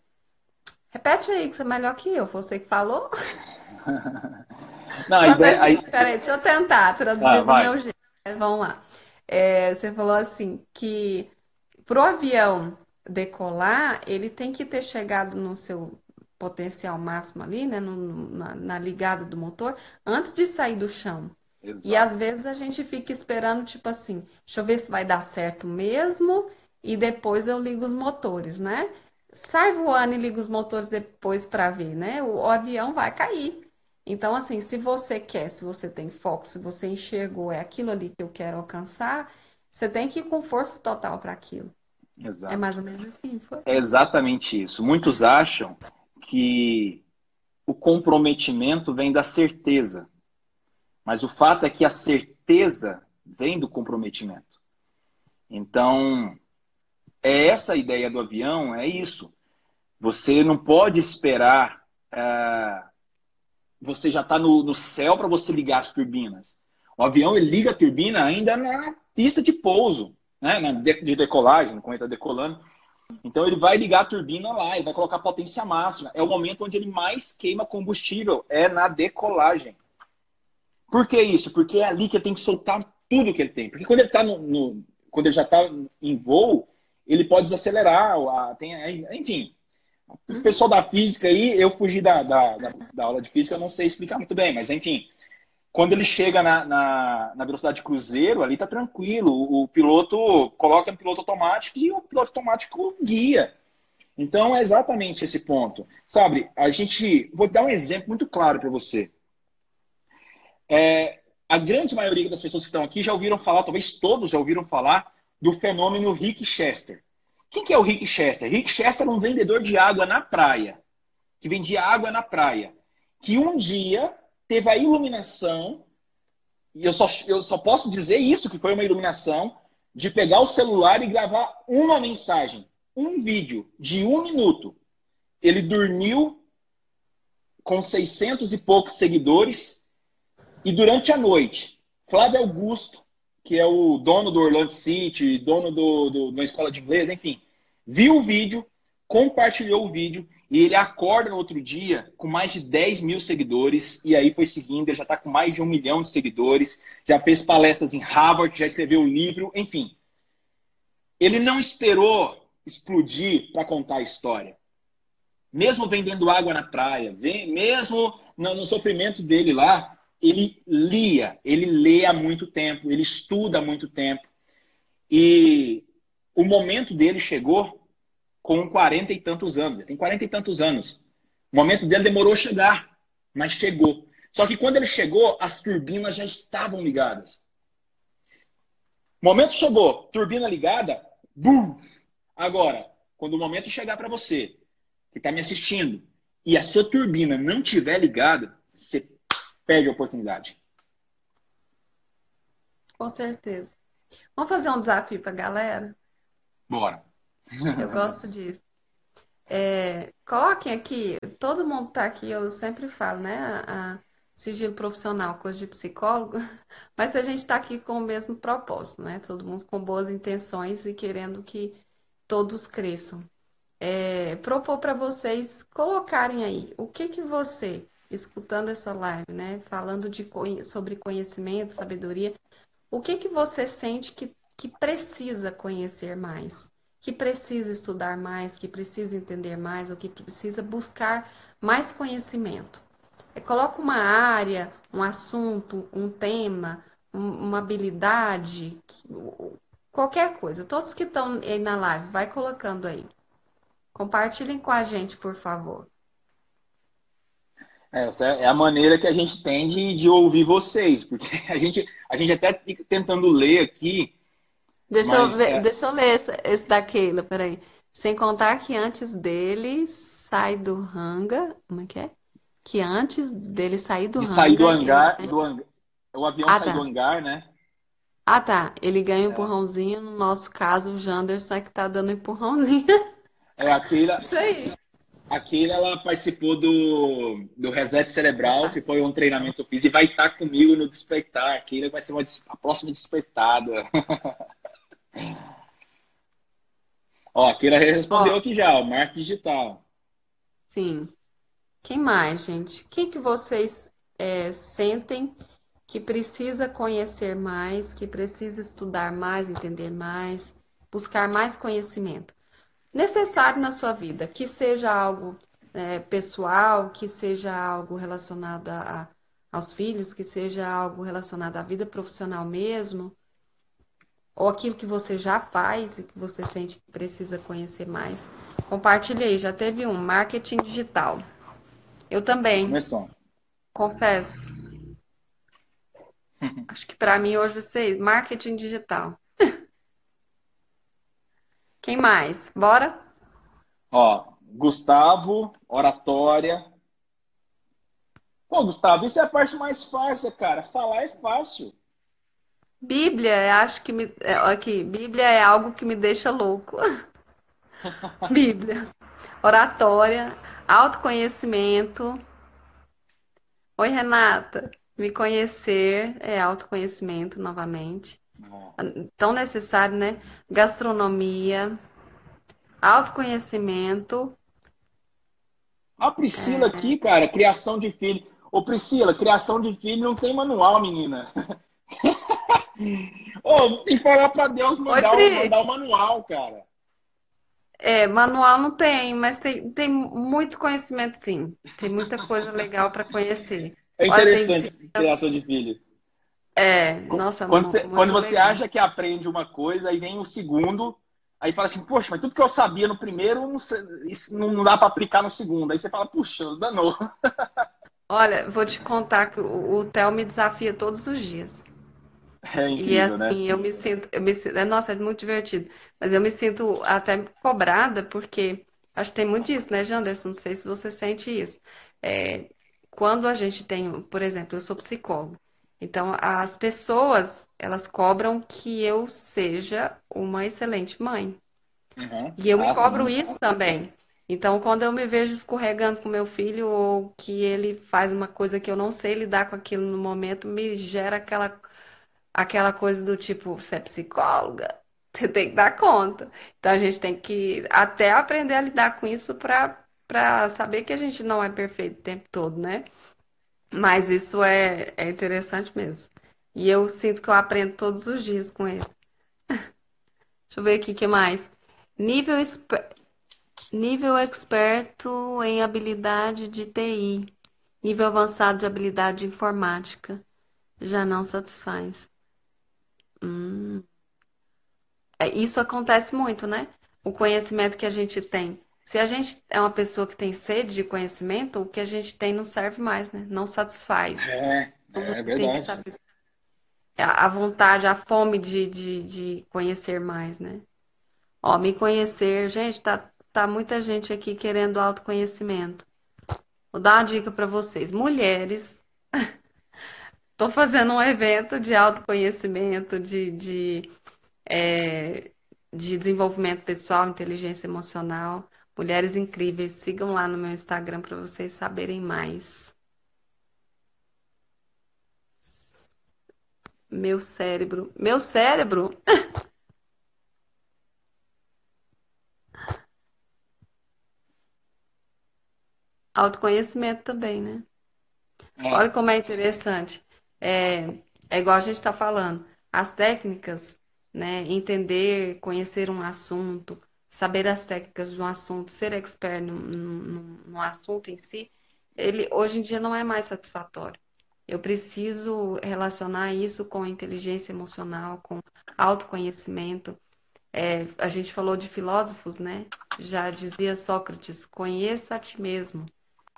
repete aí que você é melhor que eu, foi você que falou? Não, a ideia, gente. Peraí, deixa eu tentar traduzir ah, do vai. meu jeito. Vamos lá. É, você falou assim que para o avião decolar, ele tem que ter chegado no seu potencial máximo ali, né, no, na, na, ligada do motor, antes de sair do chão. Exato. E às vezes a gente fica esperando, tipo assim, deixa eu ver se vai dar certo mesmo, e depois eu ligo os motores, né? Sai voando e liga os motores depois para ver, né? O, o avião vai cair. Então, assim, se você quer, se você tem foco, se você enxergou, é aquilo ali que eu quero alcançar, você tem que ir com força total para aquilo. Exato. É mais ou menos assim, foi? É exatamente isso. Muitos acham que o comprometimento vem da certeza. Mas o fato é que a certeza vem do comprometimento. Então, é essa a ideia do avião, é isso. Você não pode esperar uh, você já está no, no, céu para você ligar as turbinas. O avião ele liga a turbina ainda na pista de pouso, né? de, de decolagem, quando ele está decolando. Então ele vai ligar a turbina lá e vai colocar potência máxima. É o momento onde ele mais queima combustível, é na decolagem. Por que isso? Porque é ali que ele tem que soltar tudo que ele tem. Porque quando ele está no, no, quando ele já está em voo, ele pode desacelerar, tem, enfim, o pessoal da física aí, eu fugi da, da, da, da, aula de física, eu não sei explicar muito bem, mas enfim. Quando ele chega na, na, na velocidade cruzeiro, ali tá tranquilo. O, o piloto coloca no piloto automático e o piloto automático guia. Então é exatamente esse ponto. Sabe, a gente. Vou dar um exemplo muito claro para você. É, a grande maioria das pessoas que estão aqui já ouviram falar, talvez todos já ouviram falar, do fenômeno Rick Chester. Quem que é o Rick Chester? Rick Chester era um vendedor de água na praia, que vendia água na praia, que um dia teve a iluminação, e eu só, eu só posso dizer isso, que foi uma iluminação, de pegar o celular e gravar uma mensagem, um vídeo de um minuto. Ele dormiu com 600 e poucos seguidores, e durante a noite, Flávio Augusto, que é o dono do Orlando City, dono do, do, da escola de inglês, enfim, viu o vídeo, compartilhou o vídeo e ele acorda no outro dia com mais de 10 mil seguidores e aí foi seguindo, ele já está com mais de um milhão de seguidores, já fez palestras em Harvard, já escreveu livro, enfim. Ele não esperou explodir para contar a história. Mesmo vendendo água na praia, mesmo no sofrimento dele lá, ele lia, ele lê há muito tempo, ele estuda há muito tempo. E o momento dele chegou com 40 e tantos anos. Ele tem 40 e tantos anos. O momento dele demorou a chegar, mas chegou. Só que quando ele chegou, as turbinas já estavam ligadas. O momento chegou, turbina ligada, bum! Agora, quando o momento chegar para você, que está me assistindo, e a sua turbina não estiver ligada, você perde a oportunidade. Com certeza. Vamos fazer um desafio para a galera? Bora. Eu gosto disso. É, coloquem aqui, todo mundo está aqui, eu sempre falo, né? A, a sigilo profissional, coisa de psicólogo, mas a gente está aqui com o mesmo propósito, né? Todo mundo com boas intenções e querendo que todos cresçam. é, propor para vocês colocarem aí o que que você, escutando essa live, né, falando de, sobre conhecimento, sabedoria, o que que você sente que, que precisa conhecer mais, que precisa estudar mais, que precisa entender mais, ou que precisa buscar mais conhecimento? É, coloca uma área, um assunto, um tema, um, uma habilidade, qualquer coisa. Todos que estão aí na live, vai colocando aí. Compartilhem com a gente, por favor. É, essa é a maneira que a gente tem de, de ouvir vocês, porque a gente, a gente até fica tentando ler aqui. Deixa, eu, ver, é... deixa eu ler esse, esse da Keila, peraí. Sem contar que antes dele sai do hanga. Como é que é? Que antes dele sair do de hanga. Sair do hangar, ele... do hangar. O avião ah, sai tá. do hangar, né? Ah, tá. Ele ganha um é. empurrãozinho. No nosso caso, o Janderson é que tá dando empurrãozinho. É, a Keila, Isso aí. A Keila, ela participou do, do Reset Cerebral, que foi um treinamento que eu fiz, e vai estar comigo no Despertar. A Keila vai ser uma, a próxima despertada. Ó, a Keila respondeu Ó, aqui já, o marketing digital. Sim. Quem mais, gente? O que, que vocês é, sentem que precisa conhecer mais, que precisa estudar mais, entender mais, buscar mais conhecimento? necessário na sua vida, que seja algo é, pessoal, que seja algo relacionado a, aos filhos, que seja algo relacionado à vida profissional mesmo, ou aquilo que você já faz e que você sente que precisa conhecer mais. Compartilhe aí, já teve um marketing digital. Eu também. Começou. Confesso. Acho que para mim hoje ser marketing digital. Quem mais? Bora? Ó, Gustavo, oratória. Pô, Gustavo, isso é a parte mais fácil, cara. Falar é fácil. Bíblia, acho que me. É, aqui, Bíblia é algo que me deixa louco. Bíblia. Oratória, autoconhecimento. Oi, Renata. Me conhecer é autoconhecimento novamente tão necessário, né? Gastronomia, autoconhecimento. A Priscila é... aqui, cara, criação de filho. Ô, Priscila, criação de filho não tem manual, menina. Ô, tem que falar pra Deus mandar, Oi, o, mandar o manual, cara. É, manual não tem, mas tem, tem muito conhecimento, sim. Tem muita coisa legal para conhecer. É interessante Olha, tem... criação de filho. É, nossa, quando você, quando você acha que aprende uma coisa, aí vem o segundo, aí fala assim, poxa, mas tudo que eu sabia no primeiro, não, isso não dá para aplicar no segundo. Aí você fala, puxa, danou. Olha, vou te contar que o, o Theo me desafia todos os dias. É incrível, e assim, né? eu me sinto, eu me sinto, nossa, é muito divertido. Mas eu me sinto até cobrada, porque acho que tem muito disso, né, Janderson? Não sei se você sente isso. É, quando a gente tem, por exemplo, eu sou psicólogo. Então, as pessoas, elas cobram que eu seja uma excelente mãe. Uhum. E eu me cobro isso também. Então, quando eu me vejo escorregando com meu filho ou que ele faz uma coisa que eu não sei lidar com aquilo no momento, me gera aquela, aquela coisa do tipo, você é psicóloga? Você tem que dar conta. Então, a gente tem que até aprender a lidar com isso para saber que a gente não é perfeito o tempo todo, né? Mas isso é, é interessante mesmo. E eu sinto que eu aprendo todos os dias com ele. Deixa eu ver aqui o que mais. Nível, esper... Nível experto em habilidade de TI. Nível avançado de habilidade de informática. Já não satisfaz. Hum. É, isso acontece muito, né? O conhecimento que a gente tem se a gente é uma pessoa que tem sede de conhecimento, o que a gente tem não serve mais, né? Não satisfaz. É, então, é verdade. Saber... É a vontade, a fome de, de, de conhecer mais, né? Ó, me conhecer, gente, tá, tá muita gente aqui querendo autoconhecimento. Vou dar uma dica para vocês. Mulheres, tô fazendo um evento de autoconhecimento, de, de, é, de desenvolvimento pessoal, inteligência emocional. Mulheres incríveis, sigam lá no meu Instagram para vocês saberem mais. Meu cérebro. Meu cérebro? Autoconhecimento também, né? É. Olha como é interessante. É, é igual a gente está falando. As técnicas, né? Entender, conhecer um assunto, saber as técnicas de um assunto, ser expert no, no, no assunto em si, ele hoje em dia não é mais satisfatório. Eu preciso relacionar isso com inteligência emocional, com autoconhecimento. É, a gente falou de filósofos, né? Já dizia Sócrates: conheça a ti mesmo.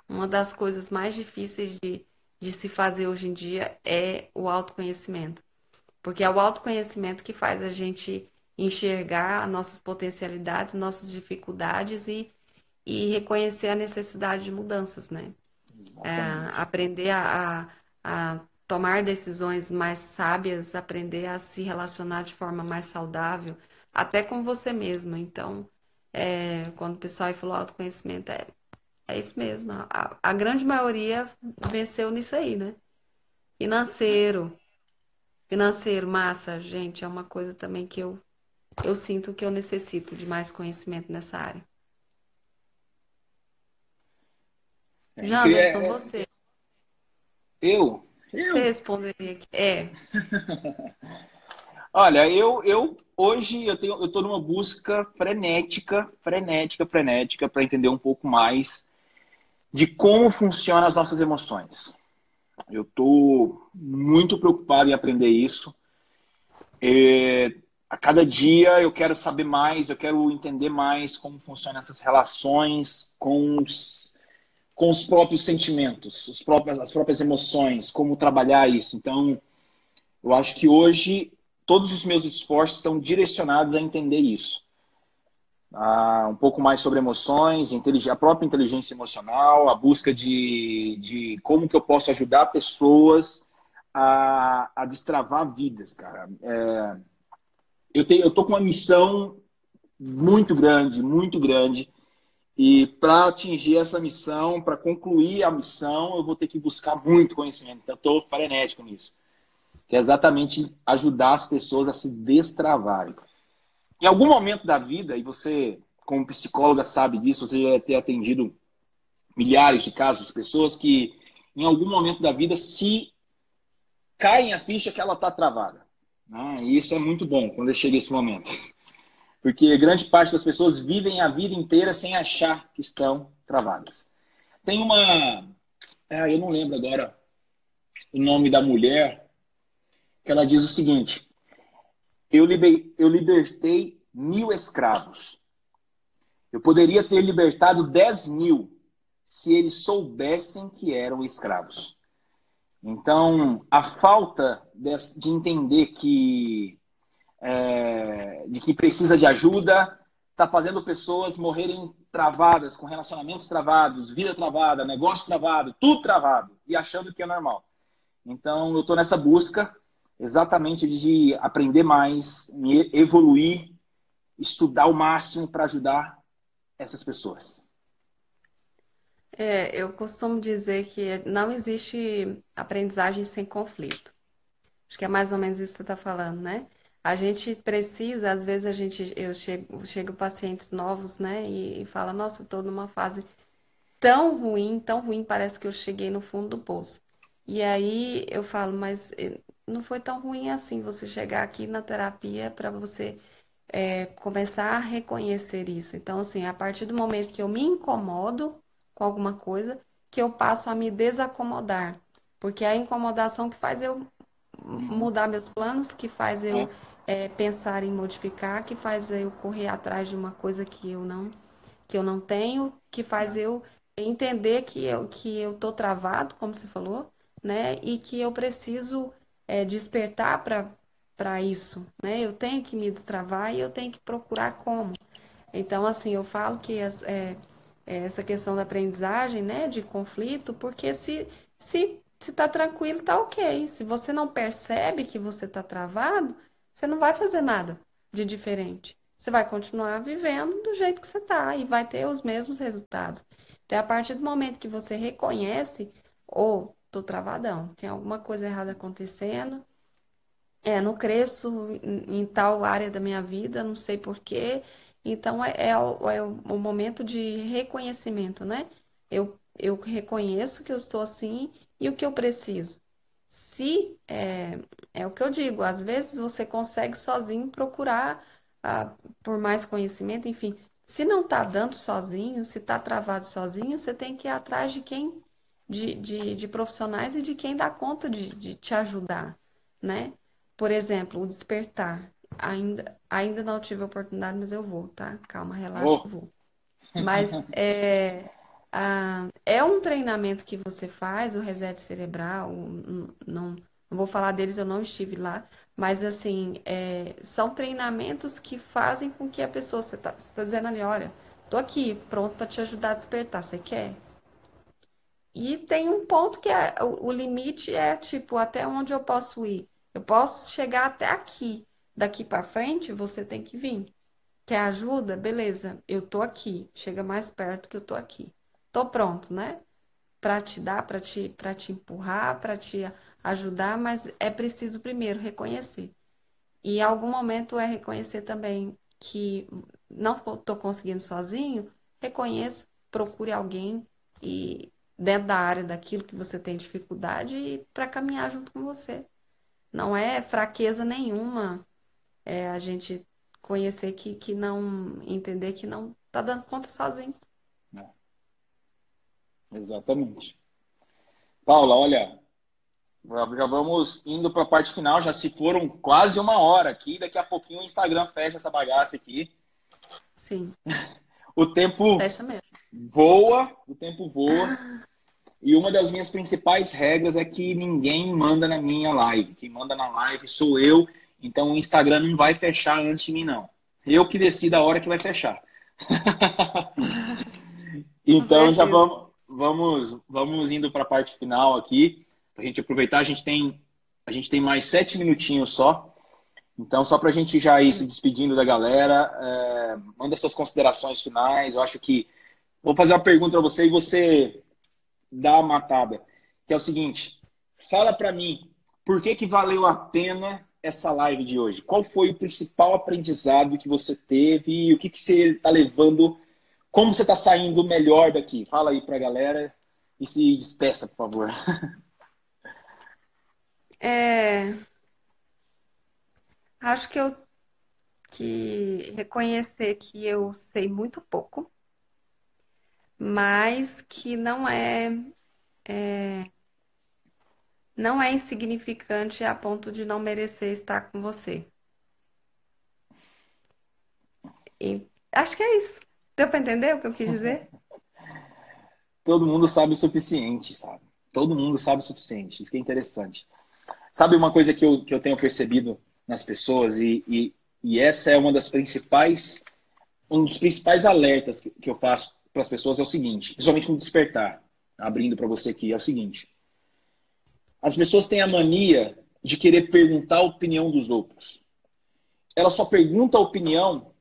Uma das coisas mais difíceis de, de se fazer hoje em dia é o autoconhecimento. Porque é o autoconhecimento que faz a gente enxergar nossas potencialidades, nossas dificuldades e, e reconhecer a necessidade de mudanças, né? É, aprender a, a, a tomar decisões mais sábias, aprender a se relacionar de forma mais saudável, até com você mesma. Então, é, quando o pessoal falou autoconhecimento, é, é isso mesmo. A, a grande maioria venceu nisso aí, né? Financeiro. Financeiro, massa, gente, é uma coisa também que eu, eu sinto que eu necessito de mais conhecimento nessa área. Janderson, você. Eu? Eu? Você responderia aqui. É. Olha, eu, eu hoje eu tenho, eu estou numa busca frenética, frenética, frenética para entender um pouco mais de como funcionam as nossas emoções. Eu estou muito preocupado em aprender isso. É, a cada dia eu quero saber mais, eu quero entender mais como funcionam essas relações com os, com os próprios sentimentos, os próprios, as próprias emoções, como trabalhar isso. Então, eu acho que hoje todos os meus esforços estão direcionados a entender isso. Ah, um pouco mais sobre emoções, a própria inteligência emocional, a busca de, de como que eu posso ajudar pessoas a, a destravar vidas, cara. É, eu, tenho, eu tô com uma missão muito grande, muito grande, e para atingir essa missão, para concluir a missão, eu vou ter que buscar muito conhecimento. Então, estou frenético nisso que é exatamente ajudar as pessoas a se destravarem. Em algum momento da vida, e você, como psicóloga, sabe disso, você já ter atendido milhares de casos de pessoas que, em algum momento da vida, se caem a ficha que ela está travada. Né? E isso é muito bom quando chega esse momento. Porque grande parte das pessoas vivem a vida inteira sem achar que estão travadas. Tem uma. Ah, eu não lembro agora o nome da mulher, que ela diz o seguinte: eu, liber, eu libertei mil escravos. Eu poderia ter libertado dez mil se eles soubessem que eram escravos. Então, a falta de, de entender que, é, de que precisa de ajuda está fazendo pessoas morrerem travadas, com relacionamentos travados, vida travada, negócio travado, tudo travado, e achando que é normal. Então, eu estou nessa busca exatamente de aprender mais, me evoluir, estudar o máximo para ajudar essas pessoas. É, eu costumo dizer que não existe aprendizagem sem conflito. Acho que é mais ou menos isso que você está falando, né? A gente precisa, às vezes a gente, eu chego, chego pacientes novos, né, e, e fala, nossa, estou numa fase tão ruim, tão ruim, parece que eu cheguei no fundo do poço. E aí eu falo, mas eh, não foi tão ruim assim você chegar aqui na terapia para você é, começar a reconhecer isso. Então, assim, a partir do momento que eu me incomodo com alguma coisa, que eu passo a me desacomodar. Porque é a incomodação que faz eu mudar meus planos, que faz eu é, pensar em modificar, que faz eu correr atrás de uma coisa que eu não que eu não tenho, que faz eu entender que eu que eu tô travado, como você falou, né? E que eu preciso é, despertar para isso, né? Eu tenho que me destravar e eu tenho que procurar como. Então, assim, eu falo que as, é, é essa questão da aprendizagem, né, de conflito, porque se se se tá tranquilo, tá ok. Se você não percebe que você tá travado, você não vai fazer nada de diferente. Você vai continuar vivendo do jeito que você tá e vai ter os mesmos resultados. Então, a partir do momento que você reconhece, ou tô travadão, tem alguma coisa errada acontecendo. É, não cresço em, em tal área da minha vida, não sei porquê. Então é, é, o, é o momento de reconhecimento, né? Eu eu reconheço que eu estou assim e o que eu preciso. Se é, é o que eu digo, às vezes você consegue sozinho procurar ah, por mais conhecimento, enfim. Se não está dando sozinho, se está travado sozinho, você tem que ir atrás de quem, de, de, de profissionais e de quem dá conta de, de te ajudar, né? Por exemplo, o despertar. Ainda, ainda não tive a oportunidade, mas eu vou, tá? Calma, relaxa, oh. eu vou. Mas é, ah, é um treinamento que você faz, o reset cerebral, não, não vou falar deles, eu não estive lá, mas assim, é, são treinamentos que fazem com que a pessoa, você está tá dizendo ali, olha, tô aqui, pronto para te ajudar a despertar, você quer? E tem um ponto que é, o, limite é tipo, até onde eu posso ir? Eu posso chegar até aqui. Daqui para frente, você tem que vir. Quer ajuda? Beleza, eu tô aqui. Chega mais perto que eu tô aqui. Tô pronto, né? Para te dar, para te, para te empurrar, para te ajudar, mas é preciso primeiro reconhecer. E em algum momento é reconhecer também que não estou conseguindo sozinho, reconheça, procure alguém e dentro da área daquilo que você tem dificuldade para caminhar junto com você. Não é fraqueza nenhuma é, a gente conhecer que, que não, entender que não está dando conta sozinho. É. Exatamente. Paula, olha, já vamos indo para a parte final, já se foram quase uma hora aqui, daqui a pouquinho o Instagram fecha essa bagaça aqui. Sim. O tempo fecha mesmo. voa, o tempo voa. E uma das minhas principais regras é que ninguém manda na minha live. Quem manda na live sou eu. Então o Instagram não vai fechar antes de mim, não. Eu que decido a hora que vai fechar. então já vamos, vamos, vamos indo para a parte final aqui. Para a gente aproveitar, a gente tem, a gente tem mais sete minutinhos só. Então, só para a gente já ir se despedindo da galera, é, manda suas considerações finais. Eu acho que. Vou fazer uma pergunta para você e você dá a matada, que é o seguinte: fala para mim, por que que valeu a pena essa live de hoje? Qual foi o principal aprendizado que você teve e o que que você está levando? Como você está saindo melhor daqui? Fala aí para a galera e se despeça, por favor. É... Acho que eu que reconhecer que eu sei muito pouco mas que não é, é não é insignificante a ponto de não merecer estar com você. E acho que é isso. Deu para entender o que eu quis dizer? Todo mundo sabe o suficiente, sabe? Todo mundo sabe o suficiente. Isso que é interessante. Sabe uma coisa que eu, que eu tenho percebido nas pessoas, e, e, e essa é uma das principais, um dos principais alertas que, que eu faço para as pessoas é o seguinte, principalmente no despertar, abrindo para você aqui, é o seguinte. As pessoas têm a mania de querer perguntar a opinião dos outros. Ela só pergunta a opinião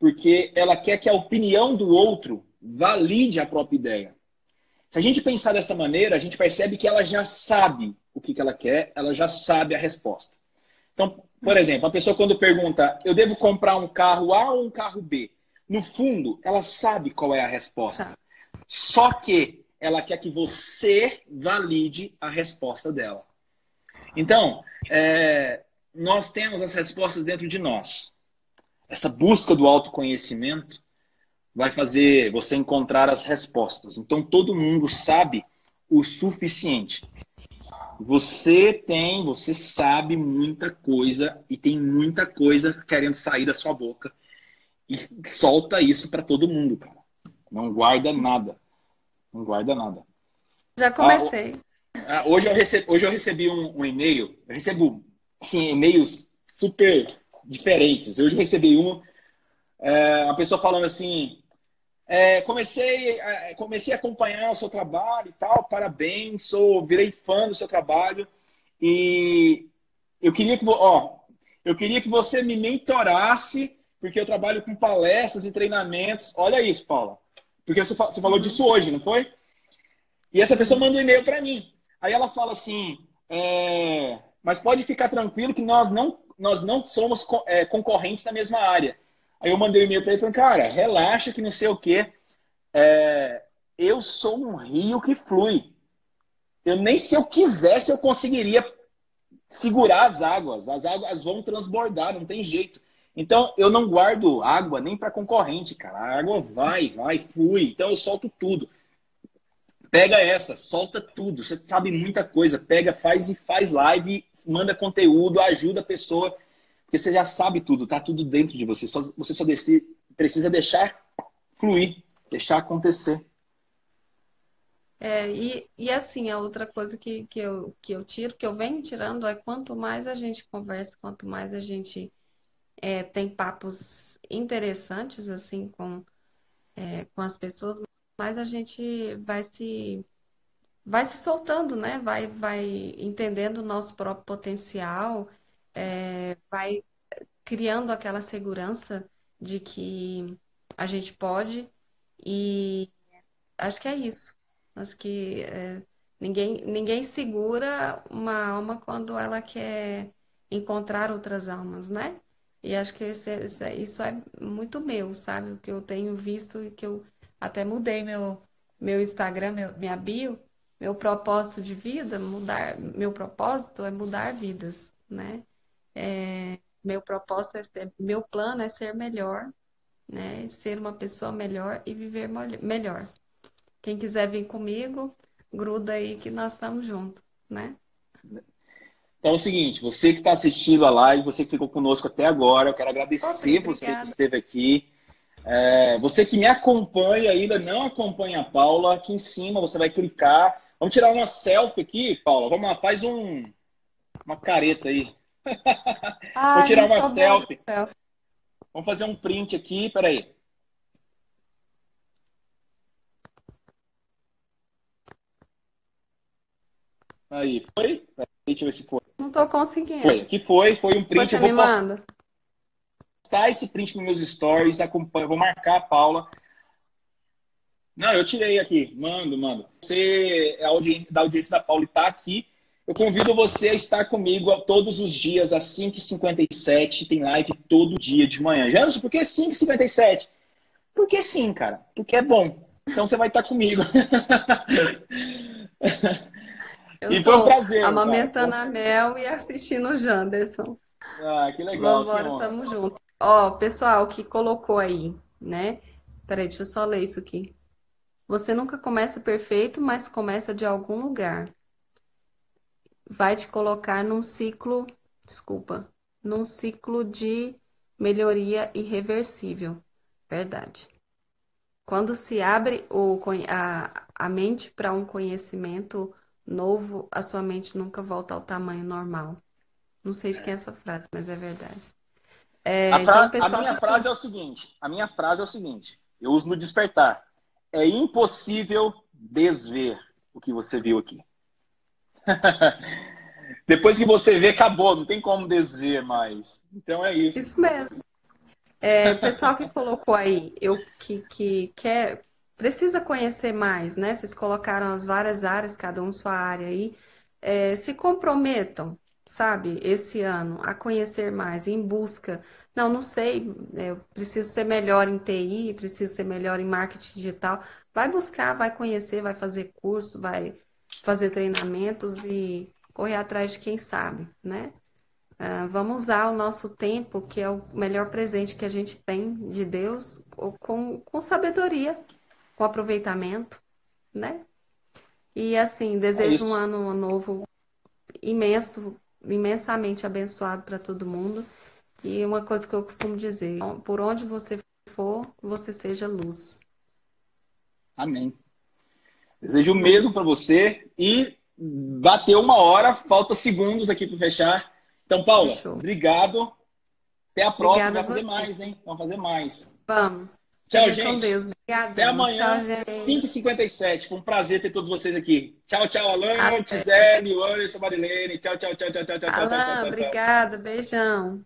porque ela quer que a opinião do outro valide a própria ideia. Se a gente pensar dessa maneira, a gente percebe que ela já sabe o que, ela quer, ela já sabe a resposta. Então, por exemplo, a pessoa quando pergunta, eu devo comprar um carro A ou um carro B? No fundo, ela sabe qual é a resposta. Só que ela quer que você valide a resposta dela. Então, é, nós temos as respostas dentro de nós. Essa busca do autoconhecimento vai fazer você encontrar as respostas. Então, todo mundo sabe o suficiente. Você tem, você sabe muita coisa e tem muita coisa querendo sair da sua boca e solta isso para todo mundo, cara. Não guarda nada. Não guarda nada. Já comecei. Ah, hoje, eu recebi, hoje eu recebi um, um e-mail. Eu recebo assim, e-mails super diferentes. Hoje eu recebi um, é, uma pessoa falando assim: é, comecei, é, comecei a acompanhar o seu trabalho e tal, parabéns, sou, virei fã do seu trabalho e eu queria que, ó, eu queria que você me mentorasse porque eu trabalho com palestras e treinamentos. Olha isso, Paula. Porque você falou disso hoje, não foi? E essa pessoa manda um e-mail para mim. Aí ela fala assim: é, mas pode ficar tranquilo que nós não, nós não somos é, concorrentes na mesma área. Aí eu mandei um e-mail para ele falei: cara, relaxa que não sei o quê. É, eu sou um rio que flui. Eu nem se eu quisesse eu conseguiria segurar as águas. As águas vão transbordar, não tem jeito. Então eu não guardo água nem para concorrente, cara. A água vai, vai, flui. Então eu solto tudo. Pega essa, solta tudo. Você sabe muita coisa. Pega, faz e faz live, manda conteúdo, ajuda a pessoa. Porque você já sabe tudo, tá tudo dentro de você. Só, você só precisa deixar fluir, deixar acontecer. É, e, e assim, a outra coisa que, que, eu, que eu tiro, que eu venho tirando, é quanto mais a gente conversa, quanto mais a gente é, tem papos interessantes, assim, com, é, com as pessoas, mais a gente vai se, vai se soltando, né? Vai, vai entendendo o nosso próprio potencial, é, vai criando aquela segurança de que a gente pode e acho que é isso. Acho que é, ninguém, ninguém segura uma alma quando ela quer encontrar outras almas, né? E acho que isso é, isso é muito meu, sabe? O que eu tenho visto e que eu até mudei meu, meu Instagram, meu, minha bio, meu propósito de vida, mudar, meu propósito é mudar vidas, né? É, meu propósito é ser, meu plano é ser melhor, né? Ser uma pessoa melhor e viver melhor. Quem quiser vir comigo, gruda aí que nós estamos juntos, né? Então é o seguinte, você que está assistindo a live, você que ficou conosco até agora, eu quero agradecer você que esteve aqui. É, você que me acompanha ainda não acompanha a Paula, aqui em cima você vai clicar. Vamos tirar uma selfie aqui, Paula. Vamos lá, faz um, uma careta aí. Ai, Vou tirar uma selfie. Vamos fazer um print aqui, peraí. Aí, foi? Deixa eu ver se foi. Não tô conseguindo. Foi, aqui foi, foi um print. Você eu vou me manda? esse print nos meus stories, acompanha, vou marcar a Paula. Não, eu tirei aqui, mando, mando. Você é audiência, da audiência da Paula e tá aqui. Eu convido você a estar comigo todos os dias às 5h57. Tem live todo dia de manhã. Janso, por que 5h57? Porque sim, cara. Porque é bom. Então você vai estar comigo. Eu E foi um prazer, amamentando cara. a Mel e assistindo o Janderson. Ah, que legal. que Vambora, honra. tamo junto. Ó, pessoal que colocou aí, né? Peraí, deixa eu só ler isso aqui. Você nunca começa perfeito, mas começa de algum lugar. Vai te colocar num ciclo, desculpa, num ciclo de melhoria irreversível. Verdade. Quando se abre o, a, a mente para um conhecimento novo, a sua mente nunca volta ao tamanho normal. Não sei de quem é essa frase, mas é verdade. É, A, fra- então, a pessoal, minha frase é o seguinte: a minha frase é o seguinte, eu uso no despertar. É impossível desver o que você viu aqui. Depois que você vê, acabou, não tem como desver mais. Então é isso. Isso mesmo. É, o pessoal que colocou aí, eu que, que quer, precisa conhecer mais, né? Vocês colocaram as várias áreas, cada um sua área aí. É, se comprometam, sabe, esse ano a conhecer mais, em busca. Não, não sei, eu preciso ser melhor em TI, preciso ser melhor em marketing digital. Vai buscar, vai conhecer, vai fazer curso, vai fazer treinamentos e correr atrás de quem sabe, né? Ah, vamos usar o nosso tempo, que é o melhor presente que a gente tem de Deus, com, com sabedoria, com aproveitamento, né? E assim, desejo isso. um ano novo imenso, imensamente abençoado para todo mundo. E uma coisa que eu costumo dizer, por onde você for, você seja luz. Amém. Desejo o mesmo para você e bateu uma hora, falta segundos aqui para fechar. Então, Paula, Fechou. obrigado. Até a próxima, Obrigada vai fazer mais, hein? Vamos fazer mais. Vamos. Tchau, gente. Com Deus. Obrigada. Até amanhã, 5h57. Foi um prazer ter todos vocês aqui. Tchau, tchau, Alan, Gisele, Anderson, Marilene. Tchau, tchau, tchau, tchau, tchau, tchau, Alan, tchau, tchau, tchau, tchau. Obrigada, beijão.